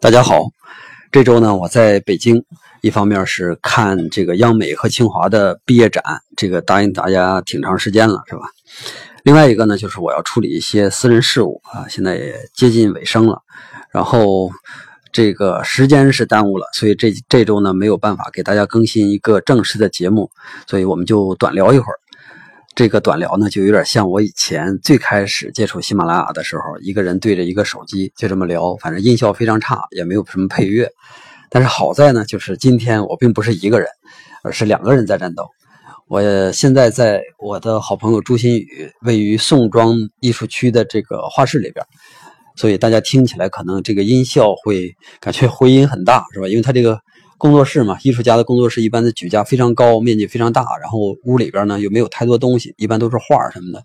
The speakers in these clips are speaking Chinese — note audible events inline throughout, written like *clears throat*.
大家好，这周呢，我在北京，一方面是看这个央美和清华的毕业展，这个答应大家挺长时间了，是吧？另外一个呢，就是我要处理一些私人事务啊，现在也接近尾声了，然后这个时间是耽误了，所以这这周呢没有办法给大家更新一个正式的节目，所以我们就短聊一会儿。这个短聊呢，就有点像我以前最开始接触喜马拉雅的时候，一个人对着一个手机就这么聊，反正音效非常差，也没有什么配乐。但是好在呢，就是今天我并不是一个人，而是两个人在战斗。我现在在我的好朋友朱新宇位于宋庄艺术区的这个画室里边，所以大家听起来可能这个音效会感觉 *laughs* 回音很大，是吧？因为他这个。工作室嘛，艺术家的工作室一般的举架非常高，面积非常大，然后屋里边呢又没有太多东西，一般都是画什么的，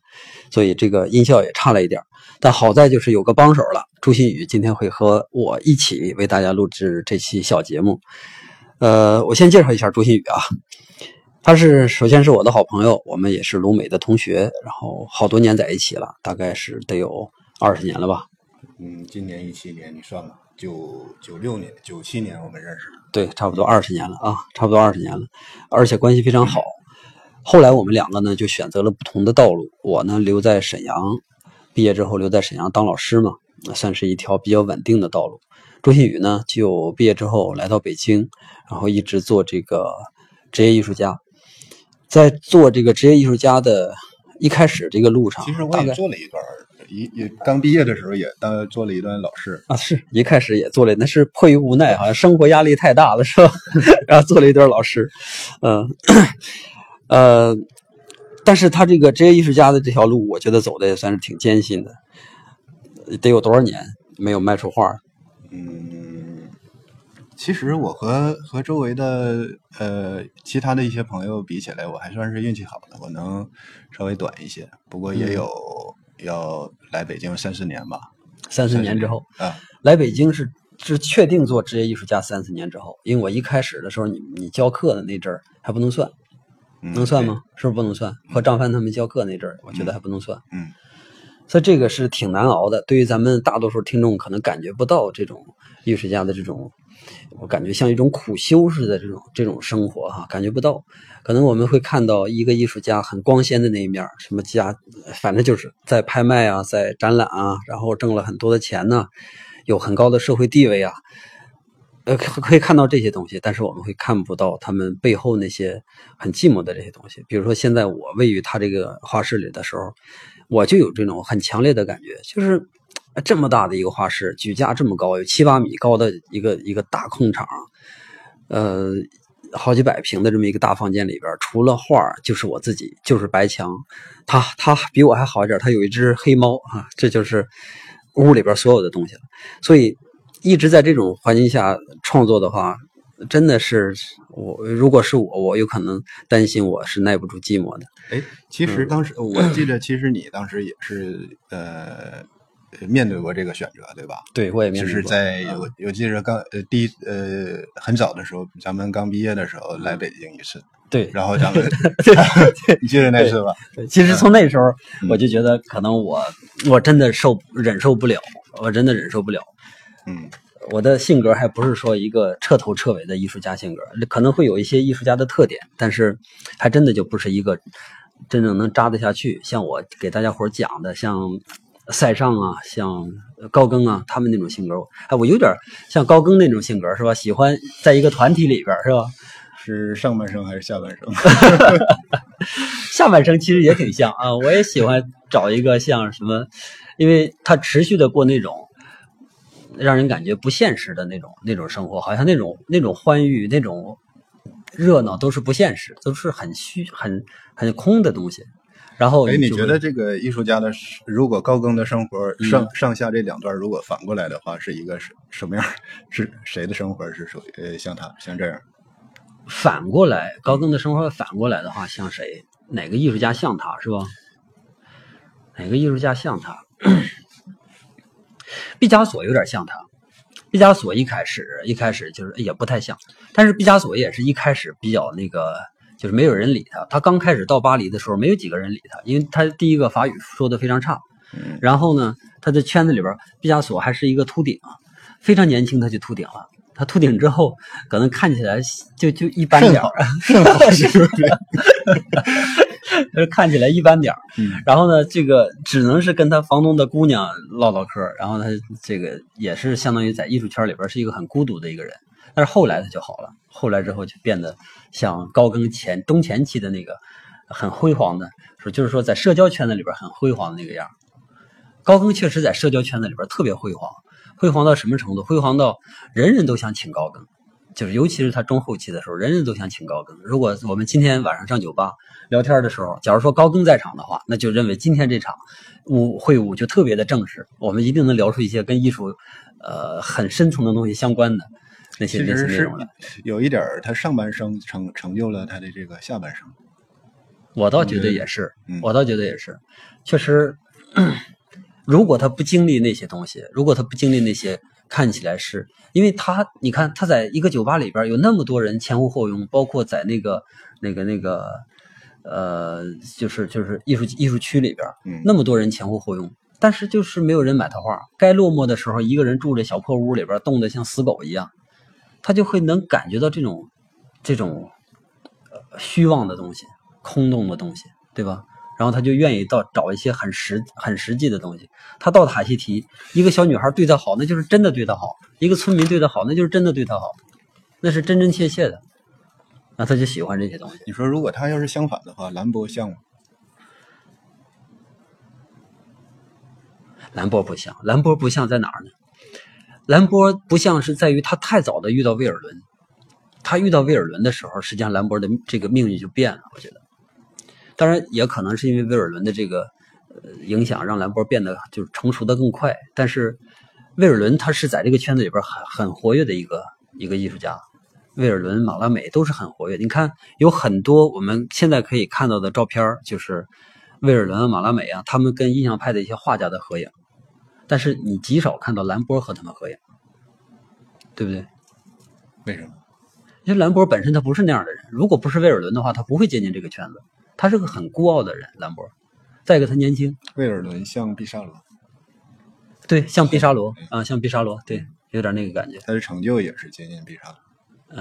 所以这个音效也差了一点。但好在就是有个帮手了，朱新宇今天会和我一起为大家录制这期小节目。呃，我先介绍一下朱新宇啊，他是首先是我的好朋友，我们也是鲁美的同学，然后好多年在一起了，大概是得有二十年了吧。嗯，今年一七年，你算吧。九九六年、九七年我们认识的，对，差不多二十年了啊，差不多二十年了，而且关系非常好。后来我们两个呢就选择了不同的道路，我呢留在沈阳，毕业之后留在沈阳当老师嘛，算是一条比较稳定的道路。周新宇呢就毕业之后来到北京，然后一直做这个职业艺术家，在做这个职业艺术家的一开始这个路上，其实我也做了一段。一也刚毕业的时候也当做了一段老师啊，是一开始也做了，那是迫于无奈，好像生活压力太大了，是吧？*laughs* 然后做了一段老师，嗯，呃，但是他这个职业艺术家的这条路，我觉得走的也算是挺艰辛的，得有多少年没有卖出画？嗯，其实我和和周围的呃其他的一些朋友比起来，我还算是运气好的，我能稍微短一些，不过也有。要来北京三四年吧，三四年之后啊，来北京是是确定做职业艺术家三四年之后，因为我一开始的时候，你你教课的那阵儿还不能算，能算吗？是不是不能算？和张帆他们教课那阵儿，我觉得还不能算。嗯，所以这个是挺难熬的。对于咱们大多数听众，可能感觉不到这种艺术家的这种。我感觉像一种苦修似的这种这种生活哈，感觉不到。可能我们会看到一个艺术家很光鲜的那一面，什么家，反正就是在拍卖啊，在展览啊，然后挣了很多的钱呢，有很高的社会地位啊，呃，可以看到这些东西。但是我们会看不到他们背后那些很寂寞的这些东西。比如说，现在我位于他这个画室里的时候，我就有这种很强烈的感觉，就是。这么大的一个画室，举架这么高，有七八米高的一个一个大空场，呃，好几百平的这么一个大房间里边，除了画就是我自己，就是白墙。他他比我还好一点，他有一只黑猫啊，这就是屋里边所有的东西了。所以一直在这种环境下创作的话，真的是我如果是我，我有可能担心我是耐不住寂寞的。哎，其实当时我记得，其实你当时也是呃。面对过这个选择，对吧？对，我也面对过。就是在我我记着刚呃第呃很早的时候，咱们刚毕业的时候来北京一次。对，然后咱们 *laughs* *laughs* 你记得那次吧？其实从那时候我就觉得，可能我我真的受忍受不了，我真的忍受不了。嗯，我的性格还不是说一个彻头彻尾的艺术家性格，可能会有一些艺术家的特点，但是还真的就不是一个真正能扎得下去。像我给大家伙讲的，像。塞尚啊，像高更啊，他们那种性格，哎，我有点像高更那种性格，是吧？喜欢在一个团体里边，是吧？是上半生还是下半生？*laughs* 下半生其实也挺像啊，我也喜欢找一个像什么，因为他持续的过那种让人感觉不现实的那种那种生活，好像那种那种欢愉、那种热闹都是不现实，都是很虚、很很空的东西。然后，哎，你觉得这个艺术家的，如果高更的生活上上下这两段，如果反过来的话，是一个什什么样？是谁的生活是属于呃像他像这样？反过来，高更的生活反过来的话，像谁？哪个艺术家像他是吧？哪个艺术家像他？*coughs* 毕加索有点像他。毕加索一开始一开始就是也不太像，但是毕加索也是一开始比较那个。就是没有人理他。他刚开始到巴黎的时候，没有几个人理他，因为他第一个法语说的非常差。然后呢，他的圈子里边，毕加索还是一个秃顶，非常年轻他就秃顶了。他秃顶之后，可能看起来就就一般点儿，*laughs* 是不是？呃，看起来一般点儿。嗯然后呢，这个只能是跟他房东的姑娘唠唠嗑儿，然后他这个也是相当于在艺术圈里边是一个很孤独的一个人。但是后来他就好了，后来之后就变得像高更前中前期的那个很辉煌的，说就是说在社交圈子里边很辉煌的那个样。高更确实在社交圈子里边特别辉煌，辉煌到什么程度？辉煌到人人都想请高更，就是尤其是他中后期的时候，人人都想请高更。如果我们今天晚上上酒吧聊天的时候，假如说高更在场的话，那就认为今天这场舞会舞就特别的正式，我们一定能聊出一些跟艺术呃很深层的东西相关的那些其实是。有一点儿，他上半生成成就了他的这个下半生。我倒觉得也是，嗯我倒觉得也是，确实，如果他不经历那些东西，如果他不经历那些看起来是，因为他，你看他在一个酒吧里边有那么多人前呼后拥，包括在那个那个那个，呃，就是就是艺术艺术区里边，嗯那么多人前呼后拥，但是就是没有人买他画。该落寞的时候，一个人住着小破屋里边，冻得像死狗一样，他就会能感觉到这种这种呃虚妄的东西、空洞的东西，对吧？然后他就愿意到找一些很实很实际的东西。他到塔希提，一个小女孩对他好，那就是真的对他好；一个村民对他好，那就是真的对他好，那是真真切切的。那他就喜欢这些东西。你说，如果他要是相反的话，兰博像吗？兰博不像，兰博不像在哪儿呢？兰波不像是在于他太早的遇到威尔伦，他遇到威尔伦的时候，实际上兰博的这个命运就变了。我觉得，当然也可能是因为威尔伦的这个呃影响，让兰博变得就是成熟的更快。但是威尔伦他是在这个圈子里边很很活跃的一个一个艺术家，威尔伦、马拉美都是很活跃。你看，有很多我们现在可以看到的照片，就是威尔伦、马拉美啊，他们跟印象派的一些画家的合影。但是你极少看到兰波和他们合影，对不对？为什么？因为兰博本身他不是那样的人，如果不是威尔伦的话，他不会接近这个圈子。他是个很孤傲的人，兰博。再一个，他年轻，威尔伦像毕沙罗，对，像毕沙罗啊，像毕沙罗，对，有点那个感觉。他的成就也是接近毕沙罗。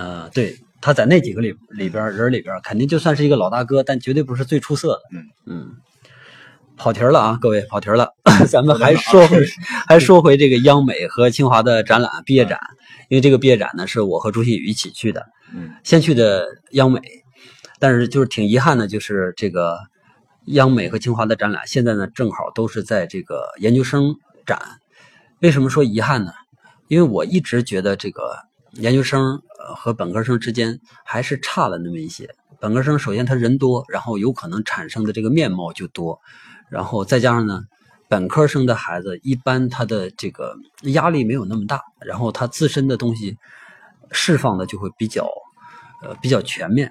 呃，对，他在那几个里里边人里边，肯定就算是一个老大哥，但绝对不是最出色的。嗯嗯，跑题儿了啊，各位跑题儿了，*laughs* 咱们还说回 *laughs* 还说回这个央美和清华的展览毕业展，因为这个毕业展呢是我和朱新宇一起去的，嗯先去的央美，但是就是挺遗憾的，就是这个央美和清华的展览现在呢正好都是在这个研究生展。为什么说遗憾呢？因为我一直觉得这个研究生呃和本科生之间还是差了那么一些。本科生首先他人多，然后有可能产生的这个面貌就多，然后再加上呢，本科生的孩子一般他的这个压力没有那么大，然后他自身的东西释放的就会比较呃比较全面，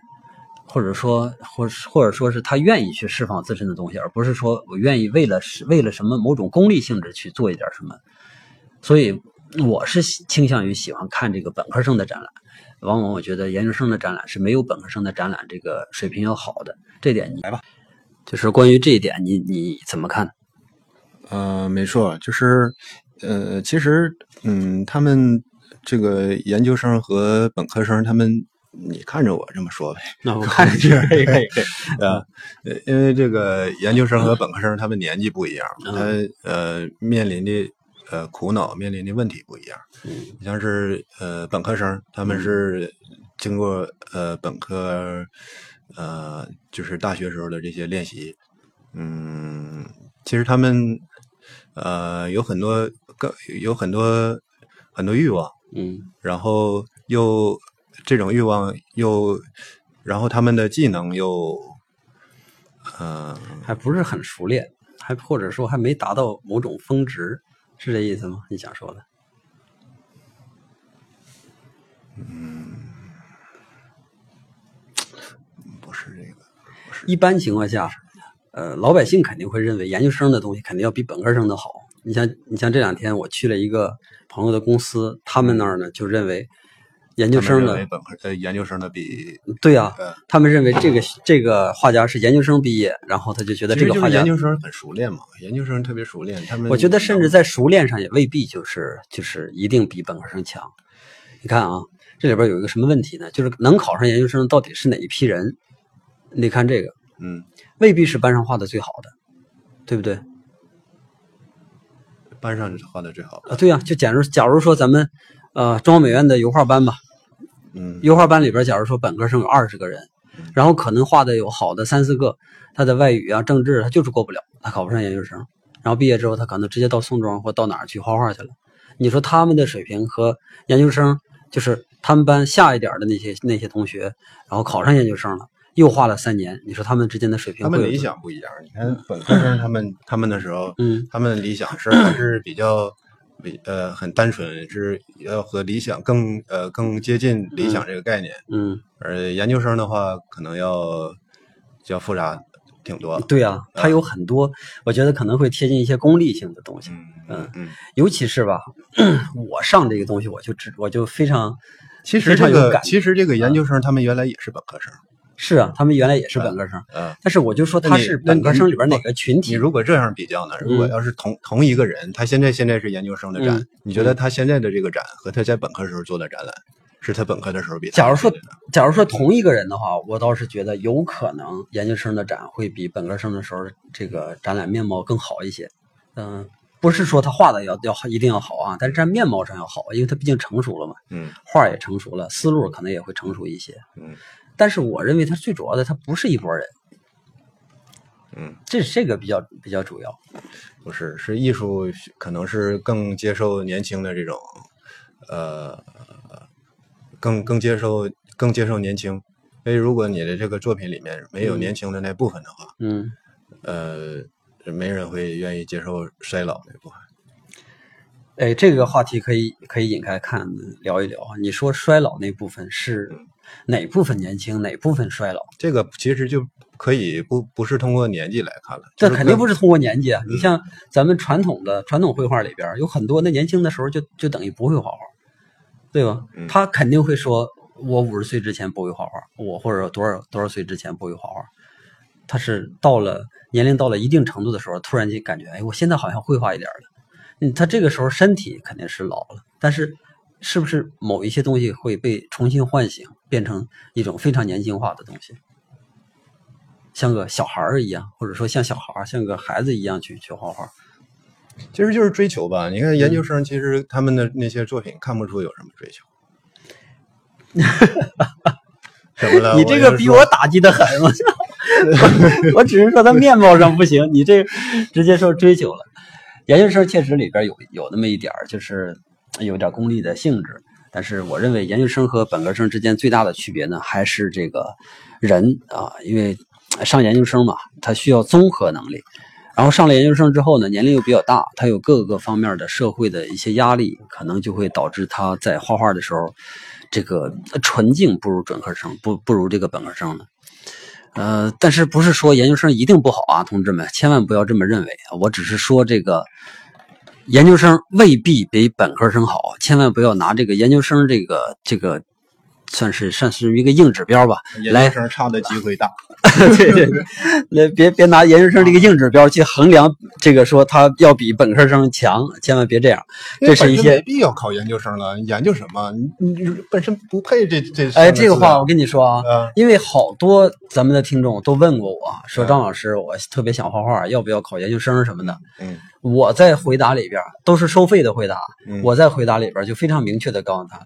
或者说或或者说是他愿意去释放自身的东西，而不是说我愿意为了是为了什么某种功利性质去做一点什么。所以我是倾向于喜欢看这个本科生的展览，往往我觉得研究生的展览是没有本科生的展览这个水平要好的。这点你来吧，就是关于这一点，你你怎么看？呃，没错，就是呃，其实嗯，他们这个研究生和本科生，他们你看着我这么说呗，那我看着就是可以可以啊，呃因为这个研究生和本科生他们年纪不一样，他呃面临的呃苦恼面临的问题不一样。嗯你像是呃本科生，他们是经过呃本科呃就是大学时候的这些练习，嗯，其实他们呃有很多更有很多很多欲望，嗯然后又这种欲望又，然后他们的技能又，呃，还不是很熟练，还或者说还没达到某种峰值，是这意思吗？你想说的？不是这个，一般情况下，呃，老百姓肯定会认为研究生的东西肯定要比本科生的好。你像，你像这两天我去了一个朋友的公司，他们那儿呢就认为，研究生的呃研究生的比对啊呃，他们认为这个这个画家是研究生毕业，然后他就觉得这个画家研究生很熟练嘛，研究生特别熟练，他们我觉得甚至在熟练上也未必就是就是一定比本科生强。你看啊，这里边有一个什么问题呢？就是能考上研究生到底是哪一批人？你看这个，嗯，未必是班上画的最好的，对不对？班上画的最好的，啊，对呀、就假如假如说咱们呃中央美院的油画班吧，嗯，油画班里边，假如说本科生有二十个人，然后可能画的有好的三四个，他的外语啊、政治他就是过不了，他考不上研究生。然后毕业之后，他可能直接到宋庄或到哪儿去画画去了。你说他们的水平和研究生，就是他们班下一点的那些那些同学，然后考上研究生了，又画了三年，你说他们之间的水平他们理想不一样。你看本科生他们他们的时候，嗯他们理想是还是比较比呃很单纯，是要和理想更呃更接近理想这个概念。嗯，而研究生的话，可能要要复杂挺多。对啊，它有很多，我觉得可能会贴近一些功利性的东西。嗯尤其是吧，*clears throat* 我上这个东西，我就知我就非常其实这个其实这个研究生他们原来也是本科生。是啊，他们原来也是本科生，嗯，但是我就说他是本科生里边哪个群你体？如果这样比较呢？如果要是同同一个人，他现在现在是研究生的展嗯，你觉得他现在的这个展和他在本科时候做的展览，是他本科的时候比他假如说假如说同一个人的话，我倒是觉得有可能研究生的展会比本科生的时候这个展览面貌更好一些。嗯，不是说他画的要要一定要好啊，但是在面貌上要好，因为他毕竟成熟了嘛，嗯画也成熟了，思路可能也会成熟一些。嗯但是我认为他最主要的，他不是一拨人，嗯，这这个比较比较主要。不是，是艺术可能是更接受年轻的这种，呃，更更接受更接受年轻。所以如果你的这个作品里面没有年轻的那部分的话，嗯，呃，没人会愿意接受衰老那部分。哎，这个话题可以可以引开看聊一聊啊。你说衰老那部分是哪部分年轻，哪部分衰老？这个其实就可以不不是通过年纪来看了，这肯定不是是通过年纪啊！你像咱们传统的传统绘画里边，有很多那年轻的时候就就等于不会画画，对吧？嗯他肯定会说，我五十岁之前不会画画，我或者多少多少岁之前不会画画。他是到了年龄到了一定程度的时候，突然间感觉，哎，我现在好像会画一点了。嗯，他这个时候身体肯定是老了，但是是不是某一些东西会被重新唤醒，变成一种非常年轻化的东西？像个小孩儿一样，或者说像小孩儿、像个孩子一样去去画画。其实就是追求吧。你看研嗯究生，其实他们的那些作品看不出有什么追求。*laughs* 怎么了？你这个比我打击的狠，*laughs* 我我只是说他面貌上不行，你这直接说追求了。研究生确实里边有有那么一点儿，就是有点功利的性质。但是我认为研究生和本科生之间最大的区别呢，还是这个人啊，因为上研究生嘛，他需要综合能力。然后上了研究生之后呢，年龄又比较大，他有各个方面的社会的一些压力，可能就会导致他在画画的时候，这个纯净不如准科生，不不如这个本科生的。呃，但是不是说研究生一定不好啊，同志们，千万不要这么认为！我只是说这个研究生未必比本科生好，千万不要拿这个研究生这个这个算是算是一个硬指标吧，来研究生差的机会大。*laughs* 对对对，*laughs* 来别别拿研究生这个硬指标去衡量这个说他要比本科生强，千万别这样。这是一些没必要考研究生了，研究什么？你你本身不配这这。哎，这个话我跟你说啊，啊，因为好多咱们的听众都问过我说，张老师，我特别想画画，要不要考研究生什么的？嗯我在回答里边都是收费的回答，嗯我在回答里边就非常明确的告诉他，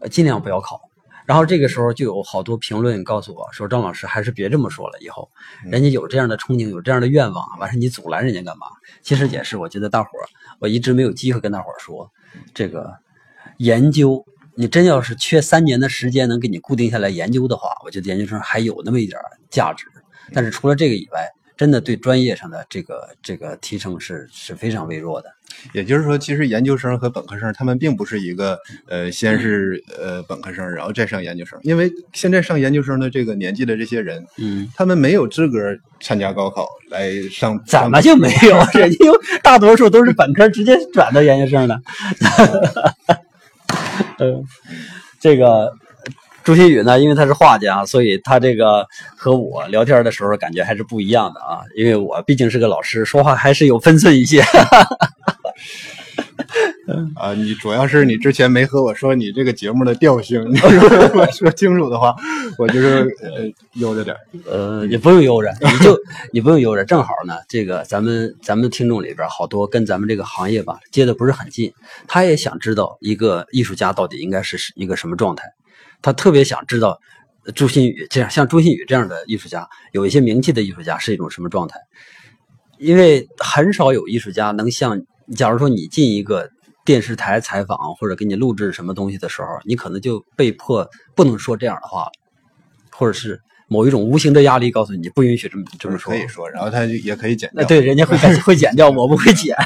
呃，尽量不要考。然后这个时候就有好多评论告诉我说，张老师还是别这么说了，以后嗯人家有这样的憧憬，有这样的愿望，完事你阻拦人家干嘛？其实也是，我觉得大伙儿，我一直没有机会跟大伙儿说，这个研究，你真要是缺三年的时间能给你固定下来研究的话，我觉得研究生还有那么一点儿价值。但是除了这个以外，真的对专业上的这个这个提升是是非常微弱的。也就是说，其实研究生和本科生他们并不是一个呃，先是呃本科生，然后再上研究生，因为现在上研究生的这个年纪的这些人，嗯，他们没有资格参加高考来上。*laughs* 怎么就没有？人家有大多数都是本科直接转到研究生的。*laughs* *laughs* 嗯，这个朱新宇呢，因为他是画家，所以他这个和我聊天的时候感觉还是不一样的啊。因为我毕竟是个老师，说话还是有分寸一些。*laughs* 啊，你主要是你之前没和我说你这个节目的调性，你 *laughs* 如果说清楚的话，我就是呃悠着点。呃，也不用悠着，*laughs* 你就你不用悠着，正好呢，这个咱们咱们听众里边好多跟咱们这个行业吧接的不是很近，他也想知道一个艺术家到底应该是一个什么状态，他特别想知道朱新宇这样像朱新宇这样的艺术家，有一些名气的艺术家是一种什么状态，因为很少有艺术家能像，假如说你进一个。电视台采访或者给你录制什么东西的时候，你可能就被迫不能说这样的话，或者是某一种无形的压力告诉你不允许这么这么说。可以说，然后他也可以剪掉。对，人家会 *laughs* 会剪掉，我不会剪，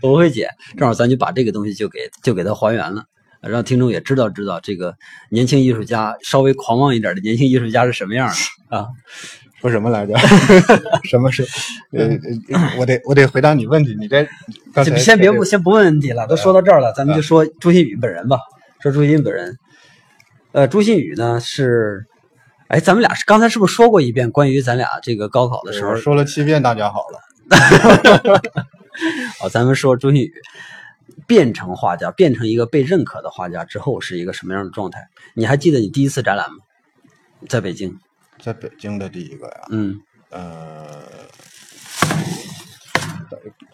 我不会剪。正好咱就把这个东西就给就给他还原了，让听众也知道知道这个年轻艺术家稍微狂妄一点的年轻艺术家是什么样的 *laughs* 啊。说什么来着？*laughs* 什么是？呃，我得我得回答你问题。你这先别不先不问问题了，都说到这儿了，咱们就说朱新宇本人吧。说朱新宇本人，呃，朱新宇呢是，哎，咱们俩是刚才是不是说过一遍关于咱俩这个高考的时候？说了七遍，大家好了。*laughs* 好，咱们说朱新宇变成画家，变成一个被认可的画家之后是一个什么样的状态？你还记得你第一次展览吗？在北京。在北京的第一个呀，嗯，呃，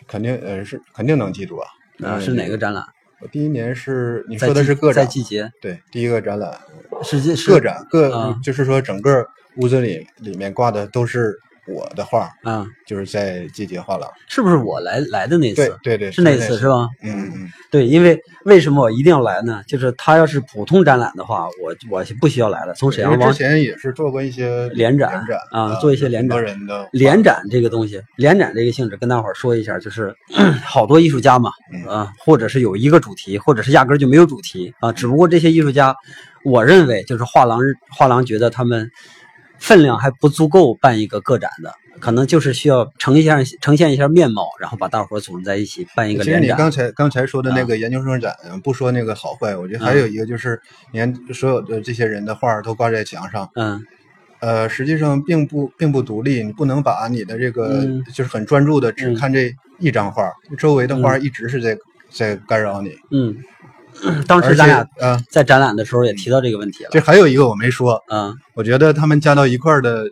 肯定呃是肯定能记住啊。啊，是哪个展览？我第一年是你说的是个展，在季节。对，第一个展览是个展，个就是说整个屋子里里面挂的都是。我的画嗯，就是在季节画廊，是不是我来来的那次？对对对，是那次是吧？嗯嗯，对，因为为什么我一定要来呢？就是他要是普通展览的话，我我不需要来了。从沈阳往之前也是做过一些联展啊，做一些联展。联展这个东西，联展这个性质，跟大伙儿说一下，就是 *clears throat* 好多艺术家嘛，啊，或者是有一个主题，或者是压根就没有主题啊。只不过这些艺术家，我认为就是画廊画廊觉得他们。分量还不足够办一个个展的，可能就是需要呈现呈现一下面貌，然后把大伙儿组织在一起办一个联展。其实你刚才刚才说的那个研究生展，不说那个好坏，我觉得还有一个就是，你看所有的这些人的画都挂在墙上，嗯，呃，实际上并不并不独立，你不能把你的这个就是很专注的只看这一张画，周围的画一直是在在干扰你，嗯。*clears throat* 当时咱俩在展览的时候也提到这个问题了。这还有一个我没说，嗯，我觉得他们加到一块儿的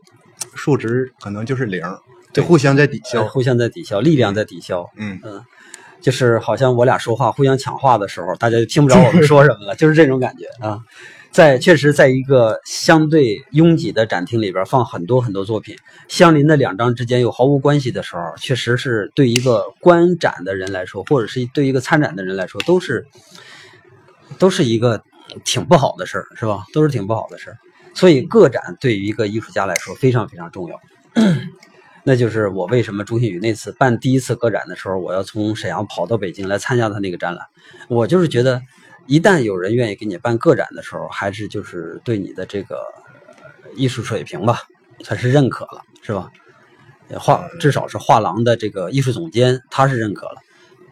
数值可能就是零，就互相在抵消，互相在抵消，力量在抵消。嗯嗯，就是好像我俩说话互相抢话的时候，大家就听不着我们 *laughs* 说什么了，就是这种感觉啊。在确实，在一个相对拥挤的展厅里边放很多很多作品，相邻的两张之间又毫无关系的时候，确实是对一个观展的人来说，或者是对一个参展的人来说，都是。都是一个挺不好的事儿，是吧？都是挺不好的事儿。所以个展对于一个艺术家来说非常非常重要。*clears throat* 那就是我为什么朱新宇那次办第一次个展的时候，我要从沈阳跑到北京来参加他那个展览。我就是觉得，一旦有人愿意给你办个展的时候，还是就是对你的这个艺术水平吧，他是认可了，是吧？画至少是画廊的这个艺术总监，他是认可了。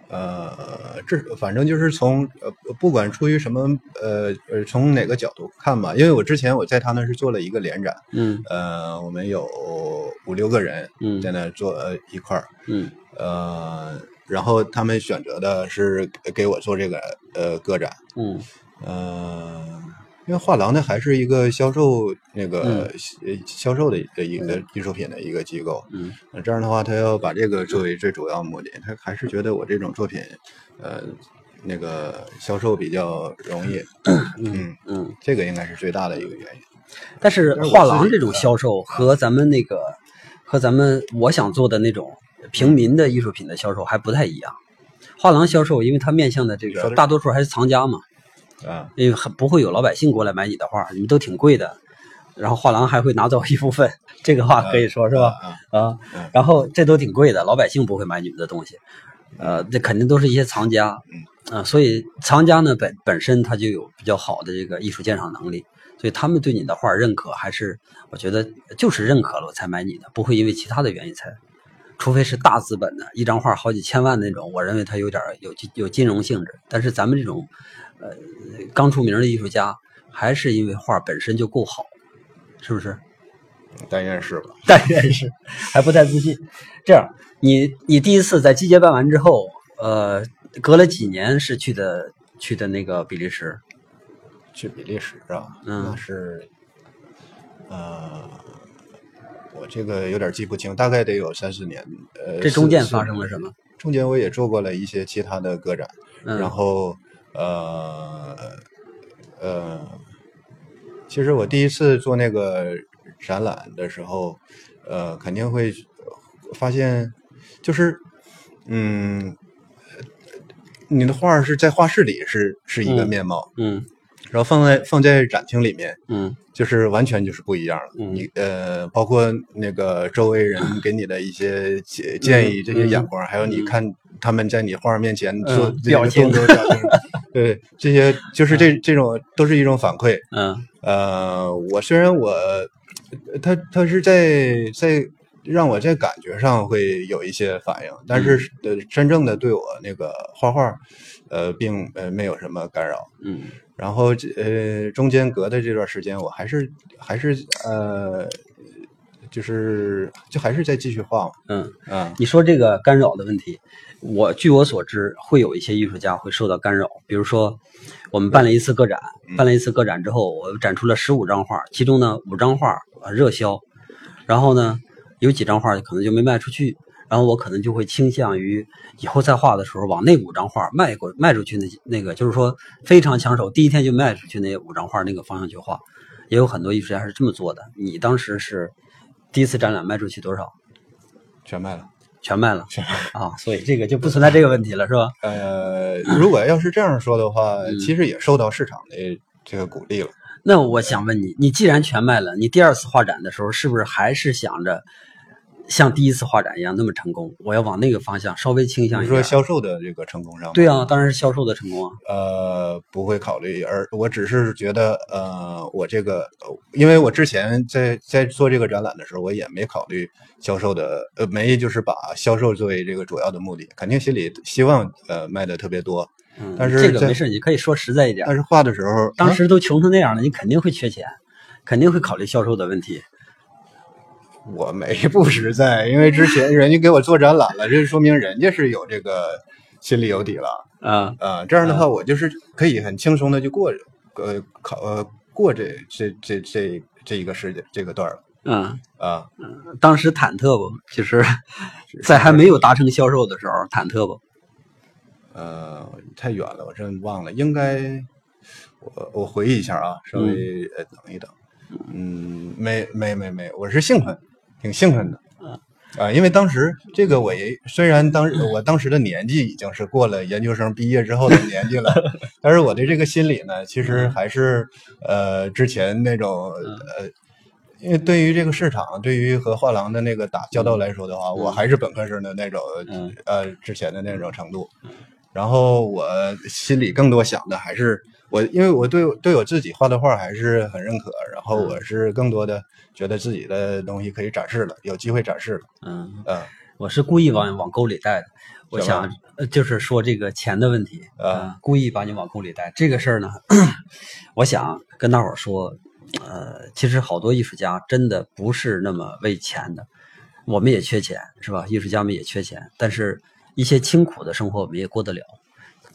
呃，这反正就是从呃，不管出于什么呃呃，从哪个角度看吧，因为我之前我在他那是做了一个联展，嗯，呃，我们有五六个人在那做呃一块儿，嗯，呃，然后他们选择的是给我做这个呃个展，嗯，呃。因为画廊呢，还是一个销售那个销售的的一个艺术品的一个机构。嗯，那这样的话，他要把这个作为最主要目的，他还是觉得我这种作品，呃，那个销售比较容易。*clears throat* 嗯嗯，这个应该是最大的一个原因。但是画廊这种销售和咱们那个和咱们我想做的那种平民的艺术品的销售还不太一样。画廊销售，因为它面向的这个大多数还是藏家嘛。啊，因为很不会有老百姓过来买你的画，你们都挺贵的，然后画廊还会拿走一部分，这个话可以说是吧？啊，然后这都挺贵的，老百姓不会买你们的东西，呃，这肯定都是一些藏家，啊，所以藏家呢本本身他就有比较好的这个艺术鉴赏能力，所以他们对你的画认可还是我觉得就是认可了我才买你的，不会因为其他的原因才，除非是大资本的一张画好几千万那种，我认为它有点有有金融性质，但是咱们这种。呃刚出名的艺术家，还是因为画本身就够好，是不是？但愿是吧。但愿是，还不太自信。这样，你你第一次在季节办完之后，呃，隔了几年是去的去的那个比利时，去比利时啊，嗯那是，呃，我这个有点记不清，大概得有三四年。呃，这中间发生了什么？中间我也做过了一些其他的个展，嗯然后呃呃，其实我第一次做那个展览的时候，呃，肯定会发现，就是嗯，你的画儿是在画室里是是一个嗯面貌，嗯然后放在放在展厅里面，嗯就是完全就是不一样了。嗯你呃，包括那个周围人 *laughs* 给你的一些建建议，这些眼光，还有你看他们在你画儿面前做表情，对这些就是这这种都是一种反馈。嗯呃，我虽然我他他是在在让我在感觉上会有一些反应，但是呃，真正的对我那个画画，呃，并呃没有什么干扰。嗯然后这呃中间隔的这段时间，我还是还是呃，就是就还是在继续画嘛。嗯。嗯，你说这个干扰的问题，我据我所知，会有一些艺术家会受到干扰。比如说，我们办了一次个展，办了一次个展之后，我展出了十五张画，其中呢五张画呃热销，然后呢有几张画可能就没卖出去，然后我可能就会倾向于以后再画的时候往那五张画卖过卖出去那那个，就是说非常抢手，第一天就卖出去那五张画那个方向去画。也有很多艺术家是这么做的。你当时是第一次展览卖出去多少？全卖了。全卖了啊，所以这个就不存在这个问题了，是吧？呃，如果要是这样说的话，嗯其实也受到市场的这个鼓励了。那我想问你，你既然全卖了，你第二次画展的时候，是不是还是想着像第一次画展一样那么成功？我要往那个方向稍微倾向你说。销售的这个成功上，对啊，当然是销售的成功啊。呃，不会考虑，而我只是觉得，呃，我这个，呃因为我之前在在做这个展览的时候，我也没考虑销售的，呃，没就是把销售作为这个主要的目的，肯定心里希望呃卖的特别多，嗯，但是在这个没事，你可以说实在一点但。是画的时候，啊当时都穷成那样了，你肯定会缺钱，肯定会考虑销售的问题。我没不实在，因为之前人家给我做展览了，这说明人家是有这个心里有底了。啊，啊，这样的话，我就是可以很轻松的就过呃考呃过这这这这这一个时间这个段儿了嗯，啊。当时忐忑不？就是在还没有达成销售的时候忐忑不？呃，太远了，我真忘了，应该我我回忆一下啊，稍微呃等一等。嗯，没没没没，我是兴奋，挺兴奋的。啊，因为当时这个我也虽然当时我当时的年纪已经是过了研究生毕业之后的年纪了，*laughs* 但是我的这个心理呢，其实还是呃之前那种呃，因为对于这个市场，对于和画廊的那个打交道来说的话，我还是本科生的那种嗯。呃之前的那种程度。然后我心里更多想的还是我，因为我对对我自己画的画还是很认可，然后我是更多的觉得自己的东西可以展示了，有机会展示了，嗯，嗯我是故意往往沟里带的。我想，呃就是说这个钱的问题啊呃故意把你往沟里带。这个事儿呢，*clears throat* 我想跟大伙儿说，呃，其实好多艺术家真的不是那么为钱的，我们也缺钱，是吧？艺术家们也缺钱，但是一些清苦的生活我们也过得了。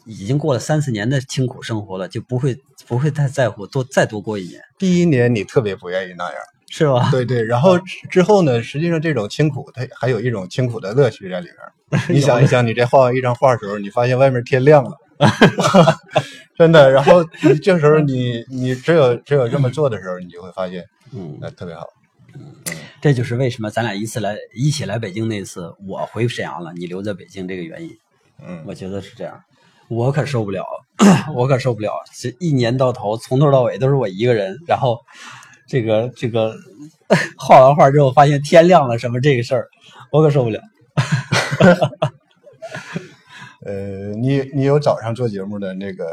已经过了三四年的清苦生活了，就不会不会太在乎多再多过一年，第一年你特别不愿意那样，是吧？对对，然后之之后呢，实际上这种清苦，它还有一种清苦的乐趣在里边儿。*laughs* 你想一想，你这画完一张画的时候，你发现外面天亮了，*laughs* 真的。然后你这时候你你只有只有这么做的时候，你就会发现，嗯，那，特别好。嗯这就是为什么咱俩一次来一起来北京那次，我回沈阳了，你留在北京这个原因。嗯，我觉得是这样，我可受不了，我可受不了，这一年到头从头到尾都是我一个人，然后这个这个 *laughs* 画完画之后发现天亮了什么这个事儿，我可受不了。*laughs* 呃，你你有早上做节目的那个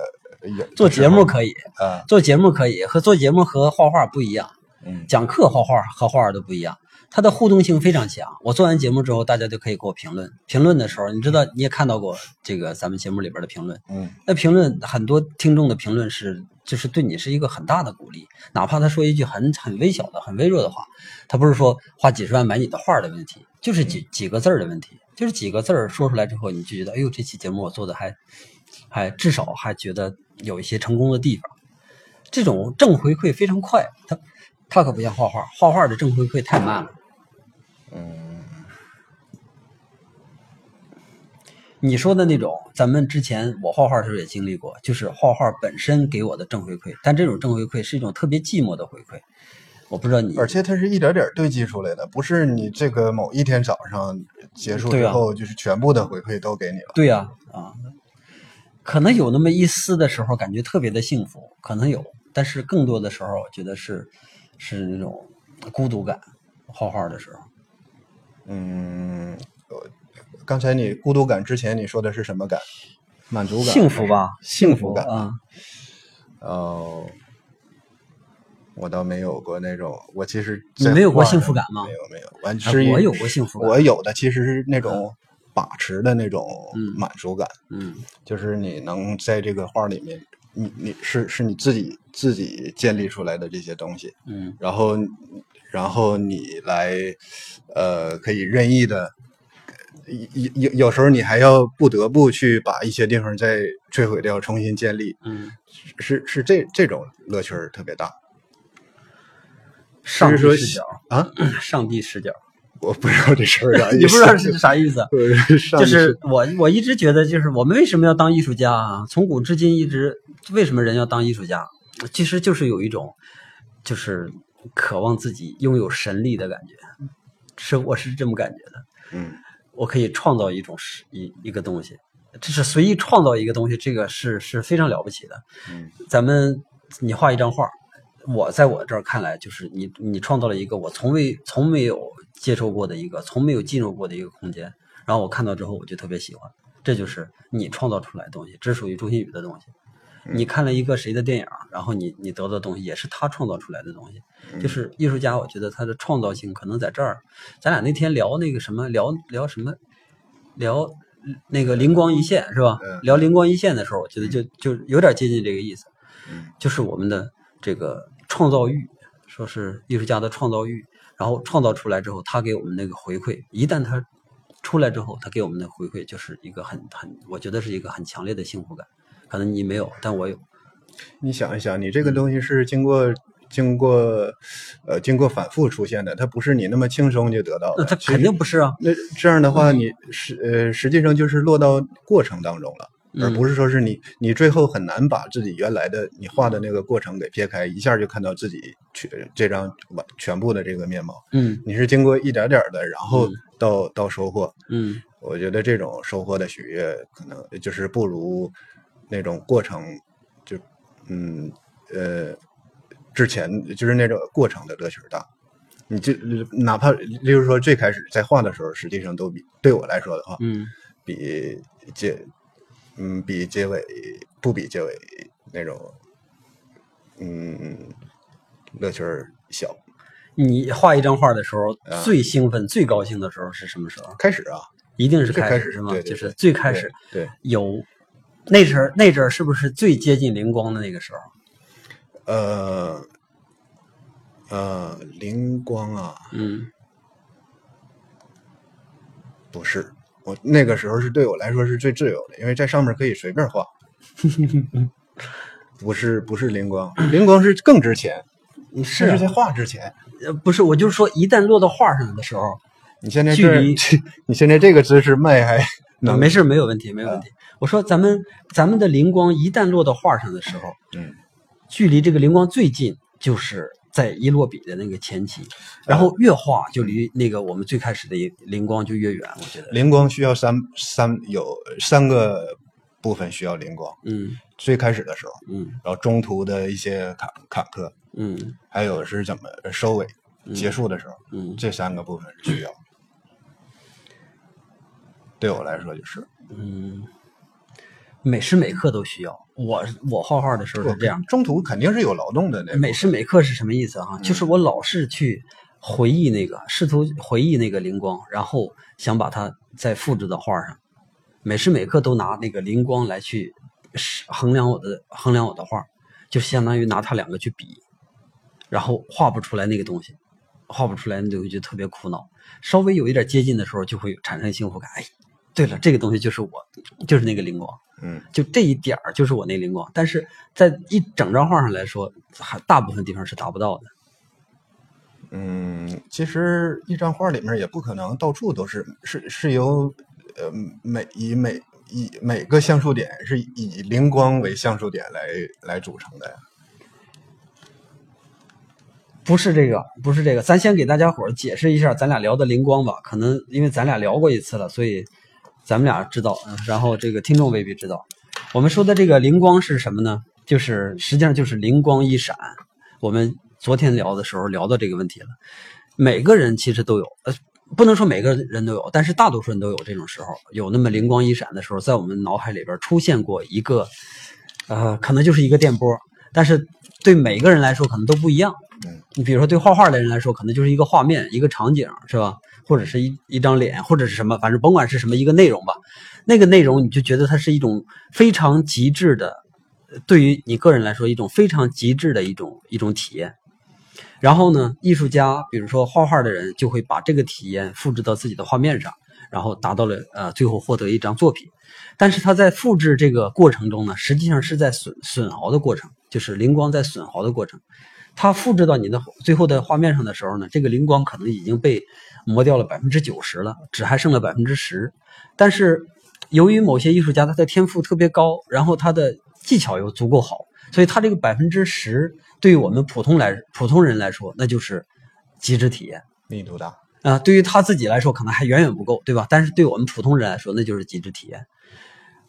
有做节目可以，啊，做节目可以，和做节目和画画不一样，嗯讲课画画和画画都不一样。它的互动性非常强。我做完节目之后，大家就可以给我评论。评论的时候，你知道你也看到过这个咱们节目里边的评论。嗯那评论很多听众的评论是，就是对你是一个很大的鼓励，哪怕他说一句很很微小的、很微弱的话，他不是说花几十万买你的画的问题，就是几几个字儿的问题，就是几个字儿说出来之后，你就觉得，哎呦，这期节目我做的还还至少还觉得有一些成功的地方。这种正回馈非常快，它它可不像画画，画画的正回馈太慢了。你说的那种，咱们之前我画画的时候也经历过，就是画画本身给我的正回馈，但这种正回馈是一种特别寂寞的回馈。我不知道你，而且它是一点点堆积出来的，不是你这个某一天早上结束之后，就是全部的回馈都给你了。对呀啊可能有那么一丝的时候感觉特别的幸福，可能有，但是更多的时候，我觉得是是那种孤独感。画画的时候，嗯，呃刚才你孤独感之前你说的是什么感？满足感？幸福吧，幸福感。啊，哦，我倒没有过那种，我其实你没有过幸福感吗没有没有，完啊是我有过幸福感我有的其实是那种把持的那种嗯满足感，嗯就是你能在这个画里面，你你是是你自己自己建立出来的这些东西，嗯然后然后你来呃可以任意的。有有有时候你还要不得不去把一些地方再摧毁掉，重新建立，嗯，是是这这种乐趣儿特别大。上帝视角啊，*clears throat* 上帝视角，我不知道这事儿啥意思，你不知道是啥意思？*laughs* 就是我我一直觉得，就是我们为什么要当艺术家啊？从古至今一直为什么人要当艺术家？其实就是有一种，就是渴望自己拥有神力的感觉，是我是这么感觉的。嗯我可以创造一种是一一个东西，这是随意创造一个东西，这个是是非常了不起的。嗯咱们你画一张画，我在我这儿看来，就是你你创造了一个我从未从没有接受过的一个，从没有进入过的一个空间，然后我看到之后我就特别喜欢，这就是你创造出来的东西，这属于周星宇的东西。你看了一个谁的电影，然后你你得到的东西也是他创造出来的东西，就是艺术家，我觉得他的创造性可能在这儿。咱俩那天聊那个什么，聊聊什么，聊那个灵光一现是吧？嗯聊灵光一现的时候，我觉得就就有点接近这个意思。嗯就是我们的这个创造欲，说是艺术家的创造欲，然后创造出来之后，他给我们那个回馈，一旦他出来之后，他给我们的回馈就是一个很很，我觉得是一个很强烈的幸福感。可能你没有，但我有。你想一想，你这个东西是经过经过呃经过反复出现的，它不是你那么轻松就得到那它肯定不是啊，那这样的话，你实呃实际上就是落到过程当中了。而嗯不是说是你，你最后很难把自己原来的你画的那个过程给撇开，一下就看到自己全这张完全部的这个面貌。嗯你是经过一点点的，然后嗯到、到收获。嗯我觉得这种收获的喜悦，可能就是不如那种过程，就嗯呃之前就是那种过程的乐趣大。你就哪怕例如说最开始在画的时候，实际上都比对我来说的话，嗯比结嗯比结尾不比结尾那种嗯乐趣儿小。你画一张画的时候，啊最兴奋、最高兴的时候是什么时候？开始啊，一定是开始始是吗？对对就是最开始对对有那阵儿，那阵儿是不是最接近灵光的那个时候？呃呃灵光啊，嗯不是，我那个时候是对我来说是最自由的，因为在上面可以随便画。*laughs* 不是不是灵光，灵光是更值钱，*laughs* 是啊这是在画之前。呃，不是，我就是说，一旦落到画上的时候，你现在这儿距离 *laughs* 你现在这个姿势卖还能没事，没有问题，没有问题。我说咱们咱们的灵光一旦落到画上的时候，嗯，距离这个灵光最近就是在一落笔的那个前期，然后越画就离那个我们最开始的灵光就越远。我觉得，灵光需要三三有三个部分需要灵光，嗯。最开始的时候，嗯然后中途的一些坎坎坷，嗯。还有是怎么收尾、结束的时候，嗯。这三个部分是需要。对我来说就是嗯，每时每刻都需要。我我画画的时候是这样，中途肯定是有劳动的那每时每刻是什么意思哈？就是我老是去回忆那个，试图回忆那个灵光，然后想把它再复制到画上，每时每刻都拿那个灵光来去衡量我的衡量我的画，就相当于拿它两个去比，然后画不出来那个东西，画不出来那东西就特别苦恼。稍微有一点接近的时候，就会产生幸福感。哎，对了，这个东西就是我，就是那个灵光。嗯，就这一点儿就是我那灵光，但是在一整张画上来说，还大部分地方是达不到的。嗯，其实一张画里面也不可能到处都是，是是由呃每以每以每个像素点是以灵光为像素点来来组成的呀。不是这个，不是这个，咱先给大家伙儿解释一下，咱俩聊的灵光吧。可能因为咱俩聊过一次了，所以咱们俩知道。然后这个听众未必知道，我们说的这个灵光是什么呢？就是实际上就是灵光一闪。我们昨天聊的时候聊到这个问题了。每个人其实都有，呃，不能说每个人都有，但是大多数人都有这种时候，有那么灵光一闪的时候，在我们脑海里边出现过一个，呃，可能就是一个电波，但是对每个人来说可能都不一样。嗯，你比如说，对画画的人来说，可能就是一个画面、一个场景，是吧？或者是一一张脸，或者是什么，反正甭管是什么一个内容吧。那个内容，你就觉得它是一种非常极致的，对于你个人来说，一种非常极致的一种一种体验。然后呢，艺术家，比如说画画的人，就会把这个体验复制到自己的画面上，然后达到了呃，最后获得一张作品。但是他在复制这个过程中呢，实际上是在损损耗的过程，就是灵光在损耗的过程。它复制到你的最后的画面上的时候呢，这个灵光可能已经被磨掉了百分之九十了，只还剩了百分之十。但是由于某些艺术家他的天赋特别高，然后他的技巧又足够好，所以他这个百分之十对于我们普通来普通人来说，那就是极致体验，密度大啊。对于他自己来说，可能还远远不够，对吧？但是对我们普通人来说，那就是极致体验。